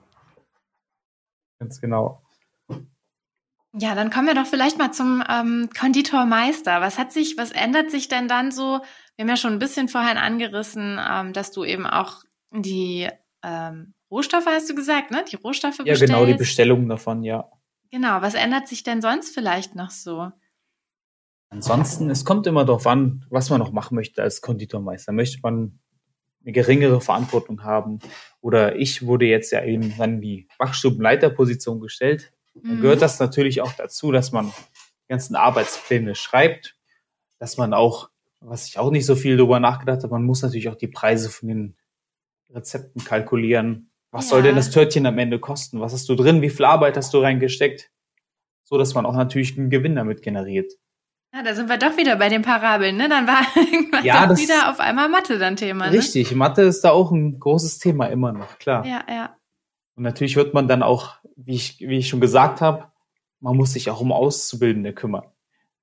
Ganz genau. Ja, dann kommen wir doch vielleicht mal zum ähm, Konditormeister. Was hat sich, was ändert sich denn dann so? Wir haben ja schon ein bisschen vorhin angerissen, ähm, dass du eben auch die ähm, Rohstoffe, hast du gesagt, ne? Die Rohstoffe Ja, bestellst. genau, die Bestellungen davon, ja. Genau, was ändert sich denn sonst vielleicht noch so? Ansonsten, es kommt immer darauf an, was man noch machen möchte als Konditormeister. Möchte man eine geringere Verantwortung haben? Oder ich wurde jetzt ja eben dann die Backstubenleiterposition gestellt. Dann gehört das natürlich auch dazu, dass man die ganzen Arbeitspläne schreibt, dass man auch, was ich auch nicht so viel darüber nachgedacht habe, man muss natürlich auch die Preise von den Rezepten kalkulieren. Was ja. soll denn das Törtchen am Ende kosten? Was hast du drin? Wie viel Arbeit hast du reingesteckt? So, dass man auch natürlich einen Gewinn damit generiert. Ja, da sind wir doch wieder bei den Parabeln, ne? Dann war [LAUGHS] irgendwann ja, wieder auf einmal Mathe dann Thema. Ne? Richtig, Mathe ist da auch ein großes Thema immer noch, klar. Ja, ja. Und natürlich wird man dann auch, wie ich, wie ich schon gesagt habe, man muss sich auch um Auszubildende kümmern.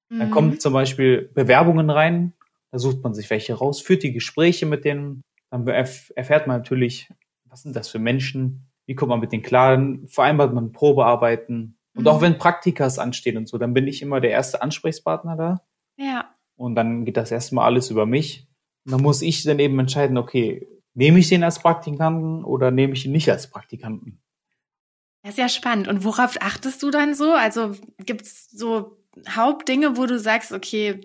Mhm. Dann kommen zum Beispiel Bewerbungen rein, da sucht man sich welche raus, führt die Gespräche mit denen, dann erfährt man natürlich, was sind das für Menschen, wie kommt man mit denen klar, dann vereinbart man Probearbeiten. Und mhm. auch wenn Praktikas anstehen und so, dann bin ich immer der erste Ansprechpartner da. Ja. Und dann geht das erstmal alles über mich. Und dann muss ich dann eben entscheiden, okay, nehme ich den als Praktikanten oder nehme ich ihn nicht als Praktikanten? Das ist ja spannend. Und worauf achtest du dann so? Also gibt es so Hauptdinge, wo du sagst, okay,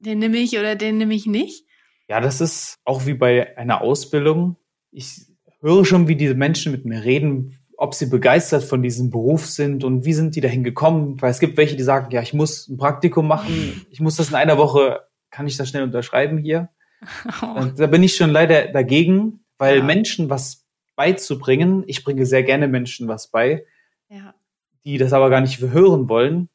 den nehme ich oder den nehme ich nicht? Ja, das ist auch wie bei einer Ausbildung. Ich höre schon, wie diese Menschen mit mir reden, ob sie begeistert von diesem Beruf sind und wie sind die dahin gekommen. Weil es gibt welche, die sagen, ja, ich muss ein Praktikum machen, [LAUGHS] ich muss das in einer Woche, kann ich das schnell unterschreiben hier? [LAUGHS] Oh. Da bin ich schon leider dagegen, weil ja. Menschen was beizubringen, ich bringe sehr gerne Menschen was bei, ja. die das aber gar nicht hören wollen.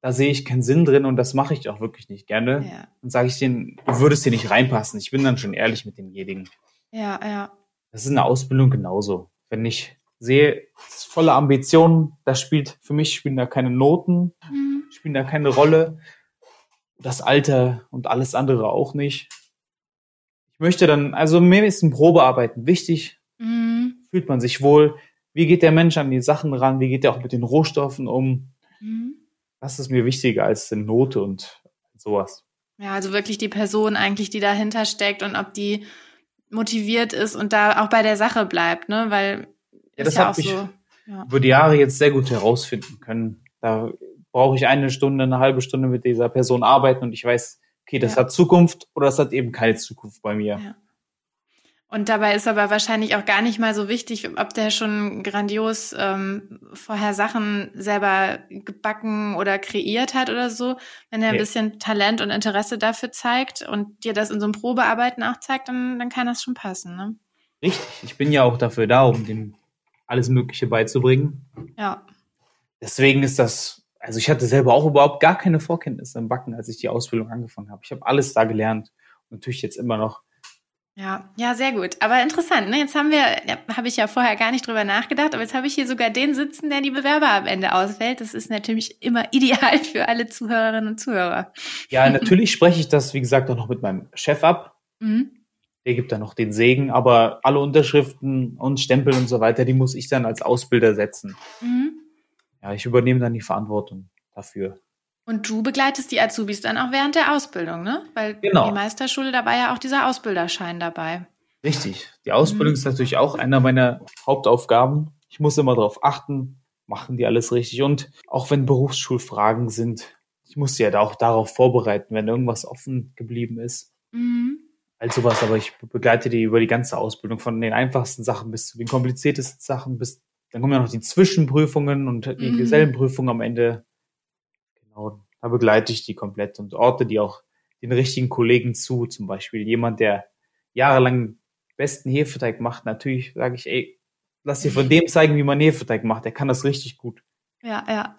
Da sehe ich keinen Sinn drin und das mache ich auch wirklich nicht gerne. Ja. Und sage ich denen, du würdest hier nicht reinpassen. Ich bin dann schon ehrlich mit demjenigen. Ja, ja. Das ist eine Ausbildung genauso. Wenn ich sehe, volle Ambitionen, das spielt, für mich spielen da keine Noten, mhm. spielen da keine Rolle. Das Alter und alles andere auch nicht. Ich möchte dann, also mir ist ein Probearbeiten wichtig. Mhm. Fühlt man sich wohl? Wie geht der Mensch an die Sachen ran? Wie geht er auch mit den Rohstoffen um? Mhm. Das ist mir wichtiger als eine Note und sowas. Ja, also wirklich die Person eigentlich, die dahinter steckt und ob die motiviert ist und da auch bei der Sache bleibt, ne? Weil ja, das ja habe ich so, ja. über die Jahre jetzt sehr gut herausfinden können. Da brauche ich eine Stunde, eine halbe Stunde mit dieser Person arbeiten und ich weiß, okay, das ja. hat Zukunft oder das hat eben keine Zukunft bei mir. Ja. Und dabei ist aber wahrscheinlich auch gar nicht mal so wichtig, ob der schon grandios ähm, vorher Sachen selber gebacken oder kreiert hat oder so. Wenn er nee. ein bisschen Talent und Interesse dafür zeigt und dir das in so einem Probearbeiten auch zeigt, dann, dann kann das schon passen. Ne? Richtig. Ich bin ja auch dafür da, um dem alles Mögliche beizubringen. Ja. Deswegen ist das, also ich hatte selber auch überhaupt gar keine Vorkenntnisse im Backen, als ich die Ausbildung angefangen habe. Ich habe alles da gelernt. Und natürlich jetzt immer noch Ja, ja, sehr gut. Aber interessant, ne? Jetzt haben wir, ja, habe ich ja vorher gar nicht drüber nachgedacht, aber jetzt habe ich hier sogar den sitzen, der die Bewerber am Ende auswählt. Das ist natürlich immer [LAUGHS] ideal für alle Zuhörerinnen und Zuhörer. Ja, natürlich spreche ich das, wie gesagt, auch noch mit meinem Chef ab. Mhm. Der gibt dann noch den Segen, aber alle Unterschriften und Stempel und so weiter, die muss ich dann als Ausbilder setzen. Mhm. Ja, ich übernehme dann die Verantwortung dafür. Und du begleitest die Azubis dann auch während der Ausbildung, ne? Weil genau. die Meisterschule, da war ja auch dieser Ausbilderschein dabei. Richtig. Die Ausbildung mhm. ist natürlich auch einer meiner Hauptaufgaben. Ich muss immer darauf achten, machen die alles richtig. Und auch wenn Berufsschulfragen sind, ich muss ja auch darauf vorbereiten, wenn irgendwas offen geblieben ist. Mhm. Also was, aber ich begleite die über die ganze Ausbildung, von den einfachsten Sachen bis zu den kompliziertesten Sachen, bis dann kommen ja noch die Zwischenprüfungen und die mhm. Gesellenprüfung am Ende. Genau, da begleite ich die komplett und orte die auch den richtigen Kollegen zu. Zum Beispiel jemand, der jahrelang besten Hefeteig macht. Natürlich sage ich, ey, lass dir von dem zeigen, wie man Hefeteig macht. Der kann das richtig gut. Ja, ja.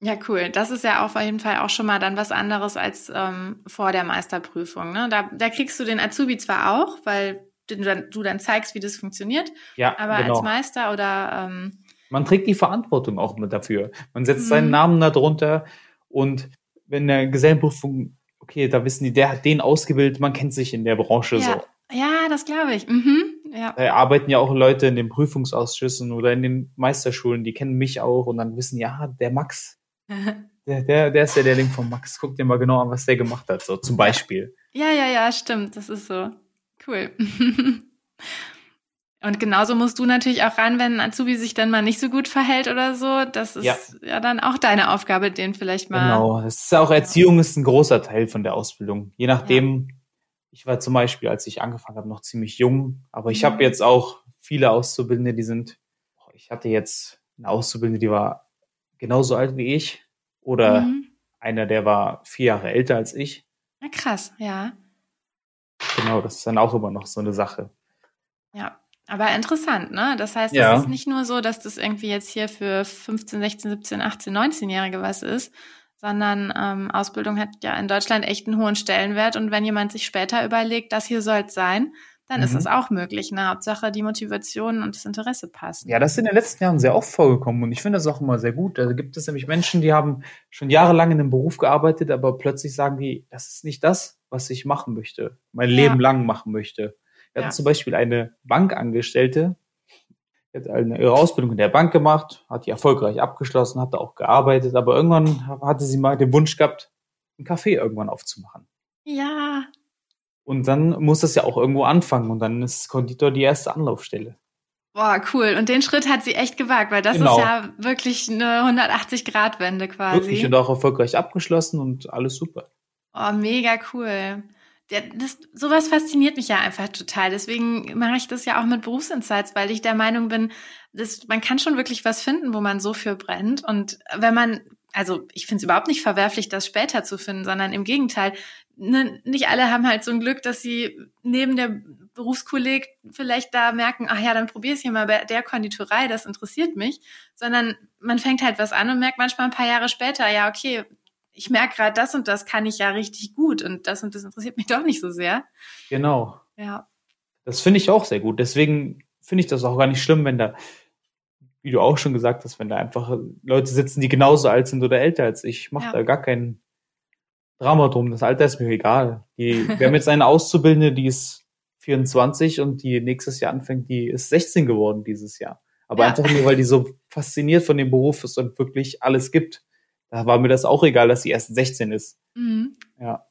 Ja, cool. Das ist ja auf jeden Fall auch schon mal dann was anderes als ähm, vor der Meisterprüfung. Ne? Da, da kriegst du den Azubi zwar auch, weil du dann, du dann zeigst, wie das funktioniert. Ja, aber genau. als Meister oder ähm, man trägt die Verantwortung auch mit dafür. Man setzt seinen mhm. Namen da drunter und wenn der Gesellenprüfung, okay, da wissen die, der hat den ausgebildet, man kennt sich in der Branche ja. so. Ja, das glaube ich. Mhm. Ja. Da arbeiten ja auch Leute in den Prüfungsausschüssen oder in den Meisterschulen, die kennen mich auch und dann wissen, ja, der Max, [LAUGHS] der, der, der ist ja der Link von Max, guck dir mal genau an, was der gemacht hat, so zum Beispiel. Ja, ja, ja, stimmt, das ist so. Cool. [LAUGHS] Und genauso musst du natürlich auch ran, wenn ein Azubi sich dann mal nicht so gut verhält oder so. Das ist ja, ja dann auch deine Aufgabe, den vielleicht mal. Genau, es ist auch Erziehung ist ein großer Teil von der Ausbildung. Je nachdem, ja. ich war zum Beispiel, als ich angefangen habe, noch ziemlich jung, aber ich mhm. habe jetzt auch viele Auszubildende, die sind, ich hatte jetzt eine Auszubildende, die war genauso alt wie ich oder mhm. einer, der war vier Jahre älter als ich. Na krass, ja. Genau, das ist dann auch immer noch so eine Sache. Ja, aber interessant, ne? Das heißt, ja. es ist nicht nur so, dass das irgendwie jetzt hier für 15, 16, 17, 18, 19-Jährige was ist, sondern ähm, Ausbildung hat ja in Deutschland echt einen hohen Stellenwert. Und wenn jemand sich später überlegt, das hier soll es sein, dann mhm. ist es auch möglich. Ne? Hauptsache die Motivation und das Interesse passen. Ja, das ist in den letzten Jahren sehr oft vorgekommen und ich finde das auch immer sehr gut. Da gibt es nämlich Menschen, die haben schon jahrelang in einem Beruf gearbeitet, aber plötzlich sagen die, das ist nicht das, was ich machen möchte, mein ja. Leben lang machen möchte. Wir hatten ja. zum Beispiel eine Bankangestellte, die hat eine, ihre Ausbildung in der Bank gemacht, hat die erfolgreich abgeschlossen, hat da auch gearbeitet, aber irgendwann hatte sie mal den Wunsch gehabt, ein Café irgendwann aufzumachen. Ja. Und dann muss das ja auch irgendwo anfangen und dann ist Konditor die erste Anlaufstelle. Boah, cool. Und den Schritt hat sie echt gewagt, weil das genau. ist ja wirklich eine 180-Grad-Wende quasi. Wirklich und auch erfolgreich abgeschlossen und alles super. Oh, mega cool. Das, sowas fasziniert mich ja einfach total. Deswegen mache ich das ja auch mit Berufsinsights, weil ich der Meinung bin, dass man kann schon wirklich was finden, wo man so für brennt. Und wenn man, also ich finde es überhaupt nicht verwerflich, das später zu finden, sondern im Gegenteil, ne, nicht alle haben halt so ein Glück, dass sie neben der Berufskolleg vielleicht da merken, ach ja, dann probier es hier mal bei der Konditorei, das interessiert mich, sondern man fängt halt was an und merkt manchmal ein paar Jahre später, ja, okay, ich merke gerade, das und das kann ich ja richtig gut und das und das interessiert mich doch nicht so sehr. Genau. Ja. Das finde ich auch sehr gut. Deswegen finde ich das auch gar nicht schlimm, wenn da, wie du auch schon gesagt hast, wenn da einfach Leute sitzen, die genauso alt sind oder älter als ich. Ich mache ja. da gar kein Drama drum. Das Alter ist mir egal. Die, wir haben jetzt eine [LAUGHS] Auszubildende, die ist 24 und die nächstes Jahr anfängt, die ist 16 geworden dieses Jahr. Aber ja. einfach nur, weil die so fasziniert von dem Beruf ist und wirklich alles gibt da war mir das auch egal, dass sie erst 16 ist. Mhm. Ja.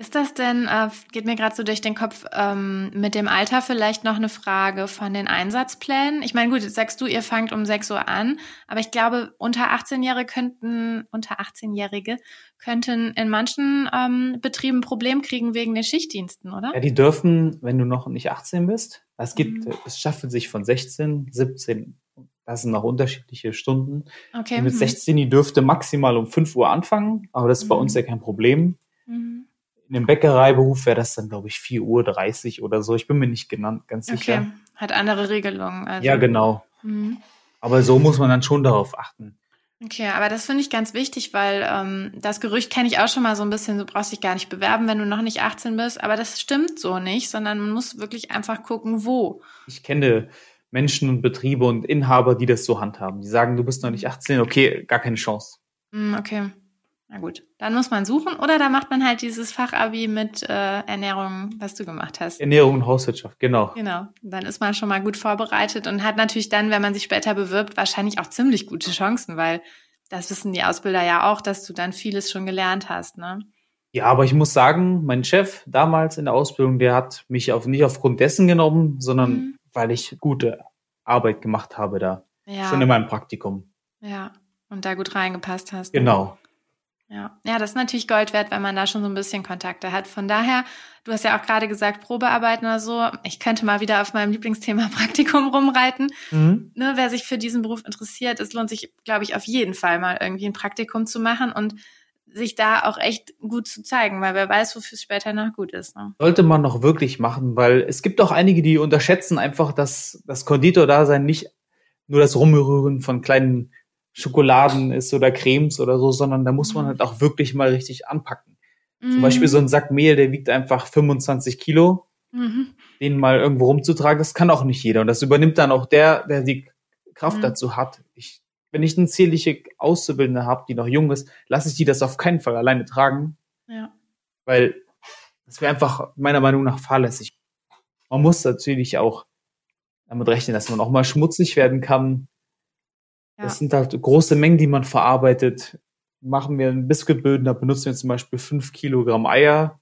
Ist das denn, äh, geht mir gerade so durch den Kopf, ähm, mit dem Alter vielleicht noch eine Frage von den Einsatzplänen? Ich meine, gut, jetzt sagst du, ihr fangt um 6 Uhr an, aber ich glaube, unter 18-Jährige könnten, unter 18-Jährige könnten in manchen ähm, Betrieben Problem kriegen wegen den Schichtdiensten, oder? Ja, die dürfen, wenn du noch nicht 18 bist, es gibt, mhm. es schaffelt sich von 16, 17 das sind noch unterschiedliche Stunden. Okay. Und mit 16, mhm. die dürfte maximal um 5 Uhr anfangen, aber das ist mhm. bei uns ja kein Problem. Mhm. In dem Bäckereiberuf wäre das dann, glaube ich, 4 Uhr 30 oder so. Ich bin mir nicht genannt, ganz sicher. Okay. Hat andere Regelungen. Also. Ja, genau. Mhm. Aber so muss man dann schon darauf achten. Okay, aber das finde ich ganz wichtig, weil ähm, das Gerücht kenne ich auch schon mal so ein bisschen, du brauchst dich gar nicht bewerben, wenn du noch nicht 18 bist, aber das stimmt so nicht, sondern man muss wirklich einfach gucken, wo. Ich kenne Menschen und Betriebe und Inhaber, die das so handhaben. Die sagen, du bist noch nicht 18, okay, gar keine Chance. Mm, okay. Na gut, dann muss man suchen oder da macht man halt dieses Fachabi mit äh, Ernährung, was du gemacht hast. Ernährung und Hauswirtschaft, genau. Genau, dann ist man schon mal gut vorbereitet und hat natürlich dann, wenn man sich später bewirbt, wahrscheinlich auch ziemlich gute Chancen, weil das wissen die Ausbilder ja auch, dass du dann vieles schon gelernt hast, ne? Ja, aber ich muss sagen, mein Chef damals in der Ausbildung, der hat mich auf, nicht aufgrund dessen genommen, sondern mhm. weil ich gute Arbeit gemacht habe da. Ja. Schon in meinem Praktikum. Ja, und da gut reingepasst hast. Ne? Genau. Ja. ja, das ist natürlich Gold wert, wenn man da schon so ein bisschen Kontakte hat. Von daher, du hast ja auch gerade gesagt, Probearbeiten oder so. Ich könnte mal wieder auf meinem Lieblingsthema [LAUGHS] Praktikum rumreiten. Mhm. Ne, wer sich für diesen Beruf interessiert, es lohnt sich, glaube ich, auf jeden Fall mal irgendwie ein Praktikum zu machen und sich da auch echt gut zu zeigen, weil wer weiß, wofür es später noch gut ist. Ne? Sollte man noch wirklich machen, weil es gibt auch einige, die unterschätzen einfach, dass das Konditor-Dasein nicht nur das Rumrühren von kleinen Schokoladen ist oder Cremes oder so, sondern da muss man mhm. halt auch wirklich mal richtig anpacken. Mhm. Zum Beispiel so ein Sack Mehl, der wiegt einfach 25 Kilo. Mhm. Den mal irgendwo rumzutragen, das kann auch nicht jeder. Und das übernimmt dann auch der, der die Kraft mhm. dazu hat. Ich, wenn ich eine zierliche Auszubildende habe, die noch jung ist, lasse ich die das auf keinen Fall alleine tragen. Ja. Weil das wäre einfach meiner Meinung nach fahrlässig. Man muss natürlich auch damit rechnen, dass man auch mal schmutzig werden kann. Ja. Das sind halt große Mengen, die man verarbeitet. Machen wir einen Biskuitböden, da benutzen wir zum Beispiel fünf Kilogramm Eier.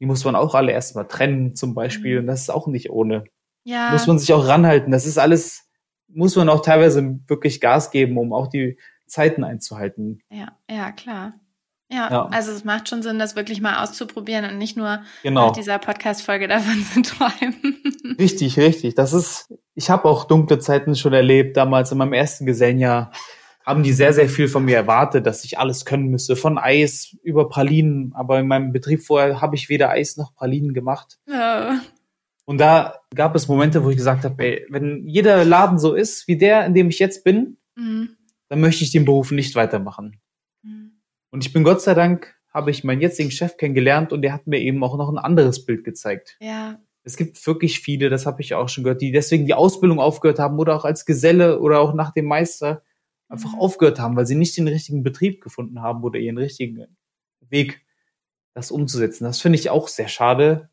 Die muss man auch alle erstmal trennen, zum Beispiel. Mhm. Und das ist auch nicht ohne. Ja. Muss man sich auch ranhalten. Das ist alles, muss man auch teilweise wirklich Gas geben, um auch die Zeiten einzuhalten. Ja, ja, klar. Ja, ja, also es macht schon Sinn, das wirklich mal auszuprobieren und nicht nur genau. nach dieser Podcast-Folge davon [LAUGHS] zu träumen. Richtig, richtig. Das ist, ich habe auch dunkle Zeiten schon erlebt. Damals in meinem ersten Gesellenjahr haben die sehr, sehr viel von mir erwartet, dass ich alles können müsste. Von Eis über Pralinen. Aber in meinem Betrieb vorher habe ich weder Eis noch Pralinen gemacht. Ja. Und da gab es Momente, wo ich gesagt habe, ey, wenn jeder Laden so ist wie der, in dem ich jetzt bin, mhm. dann möchte ich den Beruf nicht weitermachen. Und ich bin Gott sei Dank, habe ich meinen jetzigen Chef kennengelernt und der hat mir eben auch noch ein anderes Bild gezeigt. Ja. Es gibt wirklich viele, das habe ich auch schon gehört, die deswegen die Ausbildung aufgehört haben oder auch als Geselle oder auch nach dem Meister einfach mhm. aufgehört haben, weil sie nicht den richtigen Betrieb gefunden haben oder ihren richtigen Weg, das umzusetzen. Das finde ich auch sehr schade.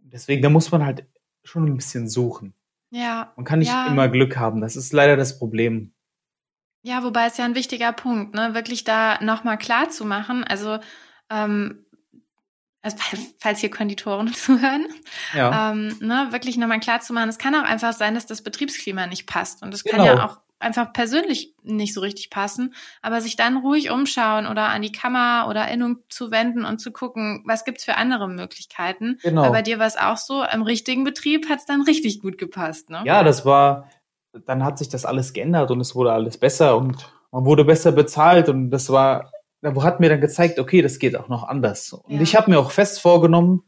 Deswegen, da muss man halt schon ein bisschen suchen. Ja. Man kann nicht ja. immer Glück haben. Das ist leider das Problem. Ja, wobei es ja ein wichtiger Punkt, ne, wirklich da nochmal klar zu machen. Also, ähm, also [LAUGHS] falls hier Konditoren [LAUGHS] zuhören, ja. ähm, ne, wirklich nochmal klar zu machen, es kann auch einfach sein, dass das Betriebsklima nicht passt. Und es genau. kann ja auch einfach persönlich nicht so richtig passen, aber sich dann ruhig umschauen oder an die Kammer oder Innung zu wenden und zu gucken, was gibt's für andere Möglichkeiten. Genau. Weil bei dir war es auch so, im richtigen Betrieb hat's dann richtig gut gepasst, ne? Ja, das war, dann hat sich das alles geändert und es wurde alles besser und man wurde besser bezahlt und das war, da hat mir dann gezeigt, okay, das geht auch noch anders. Und ja. ich habe mir auch fest vorgenommen,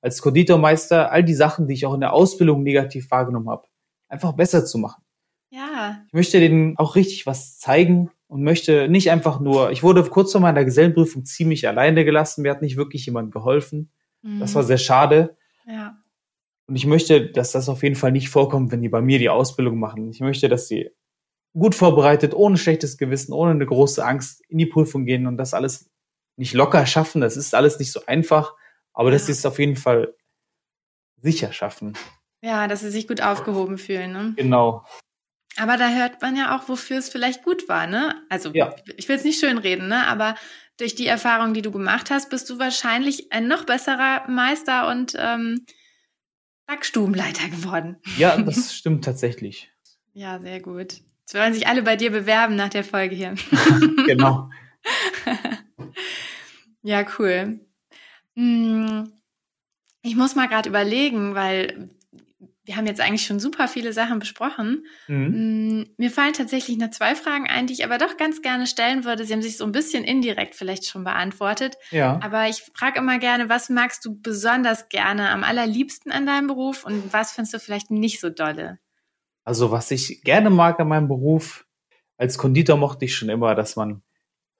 als Konditormeister all die Sachen, die ich auch in der Ausbildung negativ wahrgenommen habe, einfach besser zu machen. Ja. Ich möchte denen auch richtig was zeigen und möchte nicht einfach nur, ich wurde kurz vor meiner Gesellenprüfung ziemlich alleine gelassen, mir hat nicht wirklich jemand geholfen. Mhm. Das war sehr schade. Ja. Und ich möchte, dass das auf jeden Fall nicht vorkommt, wenn die bei mir die Ausbildung machen. Ich möchte, dass sie gut vorbereitet, ohne schlechtes Gewissen, ohne eine große Angst in die Prüfung gehen und das alles nicht locker schaffen. Das ist alles nicht so einfach, aber dass sie es auf jeden Fall sicher schaffen. Ja, dass sie sich gut aufgehoben fühlen. Ne? Genau. Aber da hört man ja auch, wofür es vielleicht gut war, ne? Also ja. ich will es nicht schönreden, ne? Aber durch die Erfahrung, die du gemacht hast, bist du wahrscheinlich ein noch besserer Meister und ähm, Backstubenleiter geworden. Ja, [LAUGHS] das stimmt tatsächlich. Ja, sehr gut. Jetzt wollen sich alle bei dir bewerben nach der Folge hier. [LAUGHS] genau. ja, cool. Hm, ich muss mal gerade überlegen, weil wir haben jetzt eigentlich schon super viele Sachen besprochen. Mhm. Mm, mir fallen tatsächlich noch zwei Fragen ein, die ich aber doch ganz gerne stellen würde. Sie haben sich so ein bisschen indirekt vielleicht schon beantwortet. Ja. Aber ich frage immer gerne, was magst du besonders gerne am allerliebsten an deinem Beruf und was findest du vielleicht nicht so dolle? Also was ich gerne mag an meinem Beruf, als Konditor mochte ich schon immer, dass man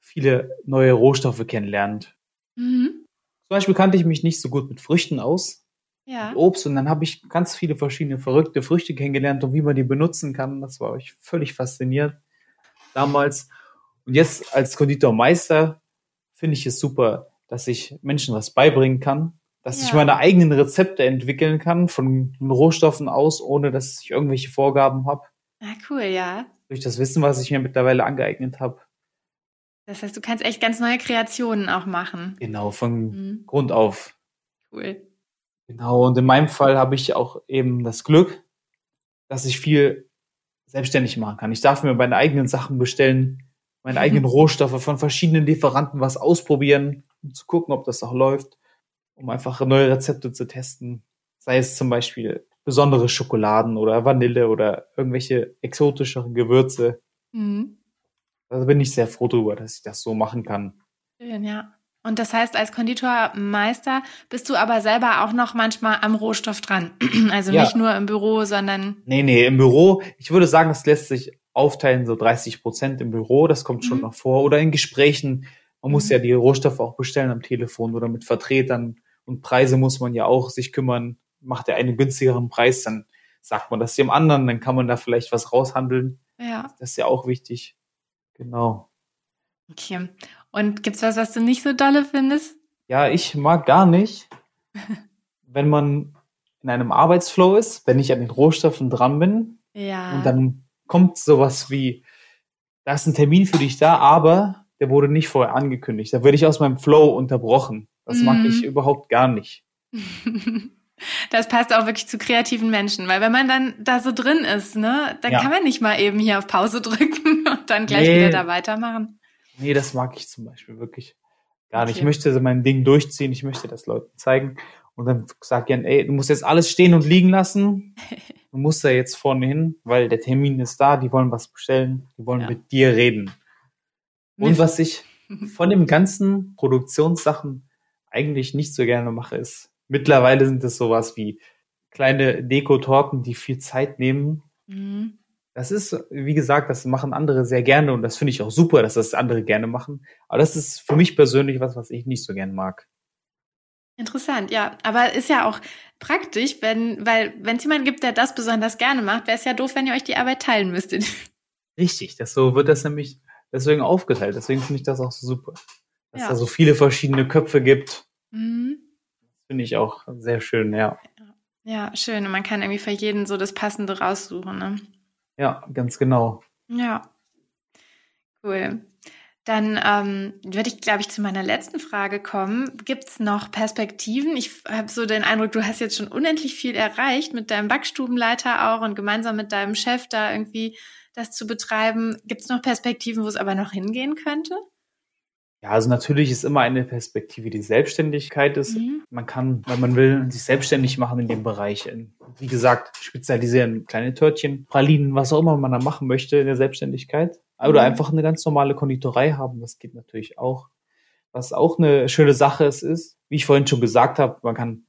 viele neue Rohstoffe kennenlernt. Mhm. Zum Beispiel kannte ich mich nicht so gut mit Früchten aus. Ja. Mit Obst und dann habe ich ganz viele verschiedene verrückte Früchte kennengelernt und wie man die benutzen kann. Das war ich völlig fasziniert damals. Und jetzt als Konditormeister finde ich es super, dass ich Menschen was beibringen kann, dass ja. ich meine eigenen Rezepte entwickeln kann von Rohstoffen aus, ohne dass ich irgendwelche Vorgaben habe. Ah, cool, ja. Durch das Wissen, was ich mir mittlerweile angeeignet habe. Das heißt, du kannst echt ganz neue Kreationen auch machen. Genau, von mhm. Grund auf. Cool. Genau, und in meinem Fall habe ich auch eben das Glück, dass ich viel selbstständig machen kann. Ich darf mir meine eigenen Sachen bestellen, meine eigenen Rohstoffe von verschiedenen Lieferanten was ausprobieren, um zu gucken, ob das auch läuft, um einfach neue Rezepte zu testen. Sei es zum Beispiel besondere Schokoladen oder Vanille oder irgendwelche exotischeren Gewürze. Mhm. Da bin ich sehr froh drüber, dass ich das so machen kann. Schön, ja. Und das heißt, als Konditormeister bist du aber selber auch noch manchmal am Rohstoff dran. [CLEARS THROAT] Also ja. nicht nur im Büro, sondern. Nee, nee, im Büro. Ich würde sagen, es lässt sich aufteilen, so 30 Prozent im Büro, das kommt schon mhm. noch vor. Oder in Gesprächen. Man mhm. muss ja die Rohstoffe auch bestellen am Telefon oder mit Vertretern. Und Preise muss man ja auch sich kümmern macht er einen günstigeren Preis, dann sagt man das dem anderen, dann kann man da vielleicht was raushandeln. Ja. Das ist ja auch wichtig. Genau. Okay. Und gibt's was, was du nicht so dolle findest? Ja, ich mag gar nicht, [LAUGHS] wenn man in einem Arbeitsflow ist, wenn ich an den Rohstoffen dran bin. Ja. Und dann kommt sowas wie, da ist ein Termin für dich da, aber der wurde nicht vorher angekündigt. Da werde ich aus meinem Flow unterbrochen. Das mhm. mag ich überhaupt gar nicht. [LAUGHS] Das passt auch wirklich zu kreativen Menschen, weil wenn man dann da so drin ist, ne, dann ja. kann man nicht mal eben hier auf Pause drücken [LAUGHS] und dann gleich nee. wieder da weitermachen. Nee, das mag ich zum Beispiel wirklich gar nicht. Okay. Ich möchte mein Ding durchziehen, ich möchte das Leuten zeigen und dann sag gern, ey, du musst jetzt alles stehen und liegen lassen. [LAUGHS] Du musst da jetzt vorne hin, weil der Termin ist da, die wollen was bestellen, die wollen ja. mit dir reden. Und was ich [LAUGHS] von dem ganzen Produktionssachen eigentlich nicht so gerne mache, ist Mittlerweile sind es sowas wie kleine Dekotorten, die viel Zeit nehmen. Mhm. Das ist, wie gesagt, das machen andere sehr gerne und das finde ich auch super, dass das andere gerne machen. Aber das ist für mich persönlich was, was ich nicht so gern mag. Interessant, ja. Aber ist ja auch praktisch, wenn, weil, wenn es jemanden gibt, der das besonders gerne macht, wäre es ja doof, wenn ihr euch die Arbeit teilen müsstet. [LAUGHS] Richtig, das so wird das nämlich deswegen aufgeteilt. Deswegen finde ich das auch so super. Dass ja. da so viele verschiedene Köpfe gibt. Mhm. Finde ich auch sehr schön, ja. Ja, schön. Und man kann irgendwie für jeden so das Passende raussuchen, ne? Ja, ganz genau. Ja. Cool. Dann ähm, würde ich, glaube ich, zu meiner letzten Frage kommen. Gibt es noch Perspektiven? Ich habe so den Eindruck, du hast jetzt schon unendlich viel erreicht mit deinem Backstubenleiter auch und gemeinsam mit deinem Chef da irgendwie das zu betreiben. Gibt es noch Perspektiven, wo es aber noch hingehen könnte? Ja, also natürlich ist immer eine Perspektive die Selbstständigkeit ist. Mhm. Man kann, wenn man will, sich selbstständig machen in dem Bereich. Wie gesagt, spezialisieren kleine Törtchen, Pralinen, was auch immer man da machen möchte in der Selbstständigkeit. Oder mhm. einfach eine ganz normale Konditorei haben, das geht natürlich auch. Was auch eine schöne Sache ist, ist, wie ich vorhin schon gesagt habe, man kann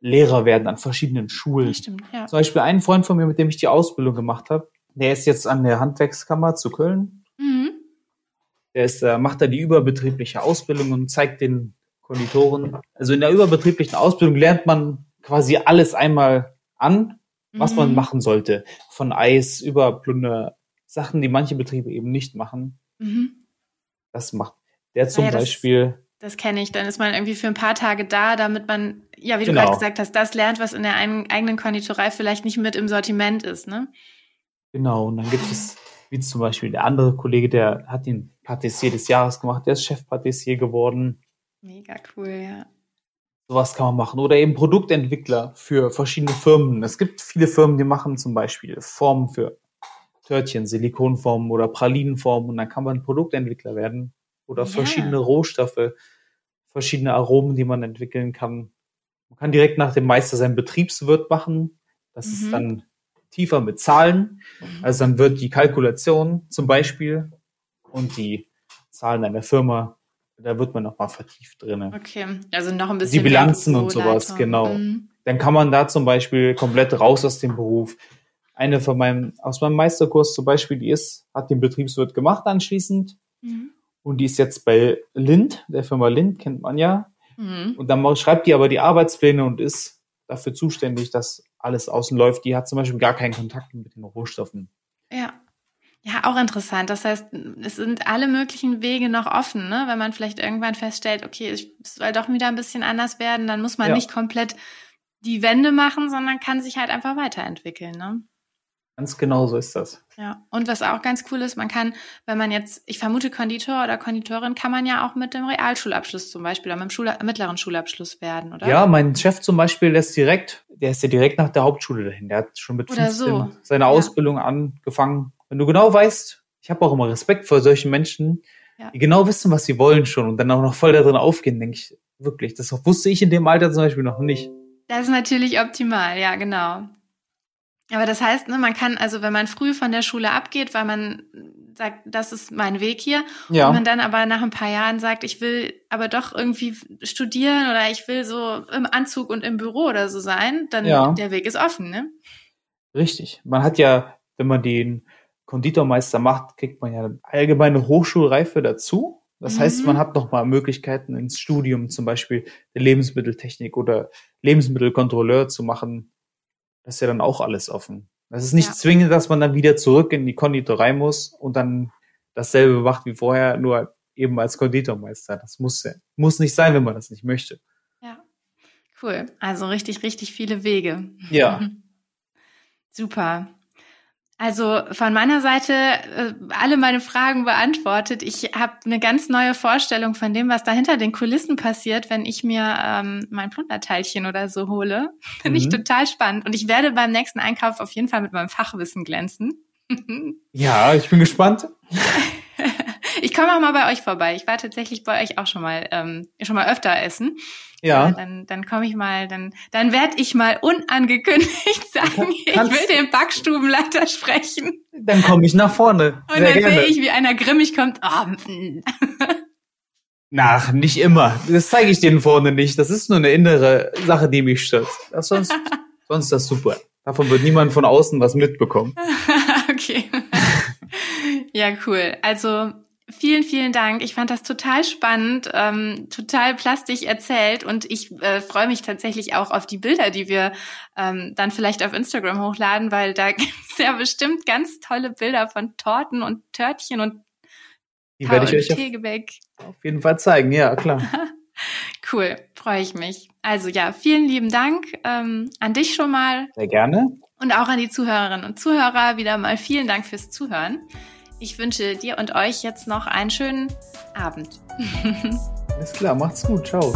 Lehrer werden an verschiedenen Schulen. Stimmt, ja. Zum Beispiel ein Freund von mir, mit dem ich die Ausbildung gemacht habe, der ist jetzt an der Handwerkskammer zu Köln der ist, äh, macht da die überbetriebliche Ausbildung und zeigt den Konditoren. Also in der überbetrieblichen Ausbildung lernt man quasi alles einmal an, was mhm. man machen sollte. Von Eis über Plunder, Sachen, die manche Betriebe eben nicht machen. Mhm. Das macht der zum ja, Beispiel. Das, das kenne ich. Dann ist man irgendwie für ein paar Tage da, damit man, ja, wie du genau. gerade gesagt hast, das lernt, was in der eigenen Konditorei vielleicht nicht mit im Sortiment ist, ne? Genau. Und dann gibt es wie zum Beispiel der andere Kollege, der hat den Patissier des Jahres gemacht, der ist Chefpatissier geworden. Mega cool, ja. Sowas kann man machen. Oder eben Produktentwickler für verschiedene Firmen. Es gibt viele Firmen, die machen zum Beispiel Formen für Törtchen, Silikonformen oder Pralinenformen und dann kann man Produktentwickler werden. Oder ja. verschiedene Rohstoffe, verschiedene Aromen, die man entwickeln kann. Man kann direkt nach dem Meister seinen Betriebswirt machen. Das mhm. ist dann tiefer mit Zahlen. Mhm. Also dann wird die Kalkulation zum Beispiel und die Zahlen einer Firma, da wird man nochmal vertieft drin. Okay, also noch ein bisschen. Die Bilanzen und sowas, genau. Mhm. Dann kann man da zum Beispiel komplett raus aus dem Beruf eine von meinem, aus meinem Meisterkurs zum Beispiel, die ist, hat den Betriebswirt gemacht anschließend. Mhm. Und die ist jetzt bei Lind, der Firma Lind, kennt man ja. Mhm. Und dann schreibt die aber die Arbeitspläne und ist dafür zuständig, dass alles außen läuft. Die hat zum Beispiel gar keinen Kontakt mit den Rohstoffen. Ja. Ja, auch interessant. Das heißt, es sind alle möglichen Wege noch offen, ne? Wenn man vielleicht irgendwann feststellt, okay, es soll doch wieder ein bisschen anders werden, dann muss man ja. nicht komplett die Wende machen, sondern kann sich halt einfach weiterentwickeln, ne? Ganz genau so ist das. Ja, und was auch ganz cool ist, man kann, wenn man jetzt, ich vermute, Konditor oder Konditorin kann man ja auch mit dem Realschulabschluss zum Beispiel oder mit dem Schul mittleren Schulabschluss werden, oder? Ja, mein Chef zum Beispiel, der ist direkt, der ist ja direkt nach der Hauptschule dahin. Der hat schon mit 15 so. seine ja. Ausbildung angefangen. Wenn du genau weißt, ich habe auch immer Respekt vor solchen Menschen, ja. die genau wissen, was sie wollen schon und dann auch noch voll da drin aufgehen, denke ich, wirklich. Das wusste ich in dem Alter zum Beispiel noch nicht. Das ist natürlich optimal, ja, genau. Aber das heißt, ne, man kann, also wenn man früh von der Schule abgeht, weil man sagt, das ist mein Weg hier, ja. und man dann aber nach ein paar Jahren sagt, ich will aber doch irgendwie studieren oder ich will so im Anzug und im Büro oder so sein, dann ja. der Weg ist offen, ne? Richtig. Man hat ja, wenn man den Konditormeister macht, kriegt man ja eine allgemeine Hochschulreife dazu. Das mhm. heißt, man hat nochmal Möglichkeiten ins Studium, zum Beispiel Lebensmitteltechnik oder Lebensmittelkontrolleur zu machen ist ja dann auch alles offen. Das ist nicht ja. zwingend, dass man dann wieder zurück in die Konditorei muss und dann dasselbe macht wie vorher, nur eben als Konditormeister. Das muss, muss nicht sein, wenn man das nicht möchte. Ja, cool. Also richtig, richtig viele Wege. Ja. [LAUGHS] Super. Also von meiner Seite äh, alle meine Fragen beantwortet. Ich habe eine ganz neue Vorstellung von dem, was da hinter den Kulissen passiert, wenn ich mir ähm, mein Plunderteilchen oder so hole. [LAUGHS] Finde mhm. ich total spannend. Und ich werde beim nächsten Einkauf auf jeden Fall mit meinem Fachwissen glänzen. [LAUGHS] ja, ich bin gespannt. ich komme auch mal bei euch vorbei. Ich war tatsächlich bei euch auch schon mal ähm, schon mal öfter essen. Ja. ja dann dann komme ich mal, dann, dann werde ich mal unangekündigt sagen, ich will den Backstubenleiter sprechen. Dann komme ich nach vorne. Und Sehr dann sehe ich, wie einer grimmig kommt. Oh, Nach, nicht immer. Das zeige ich denen vorne nicht. Das ist nur eine innere Sache, die mich stört. Das sonst, [LAUGHS] sonst ist das super. Davon wird niemand von außen was mitbekommen. [LAUGHS] okay. [LAUGHS] ja, cool. Also Vielen, vielen Dank. Ich fand das total spannend, ähm, total plastisch erzählt und ich äh, freue mich tatsächlich auch auf die Bilder, die wir ähm, dann vielleicht auf Instagram hochladen, weil da [LAUGHS] gibt es ja bestimmt ganz tolle Bilder von Torten und Törtchen und die werde ich euch Teegebäck. Auf, auf jeden Fall zeigen, ja, klar. [LAUGHS] cool, freue ich mich. Also ja, vielen lieben Dank ähm, an dich schon mal. Sehr gerne. Und auch an die Zuhörerinnen und Zuhörer wieder mal vielen Dank fürs Zuhören. Ich wünsche dir und euch jetzt noch einen schönen Abend. [LAUGHS] Alles klar, macht's gut. Ciao.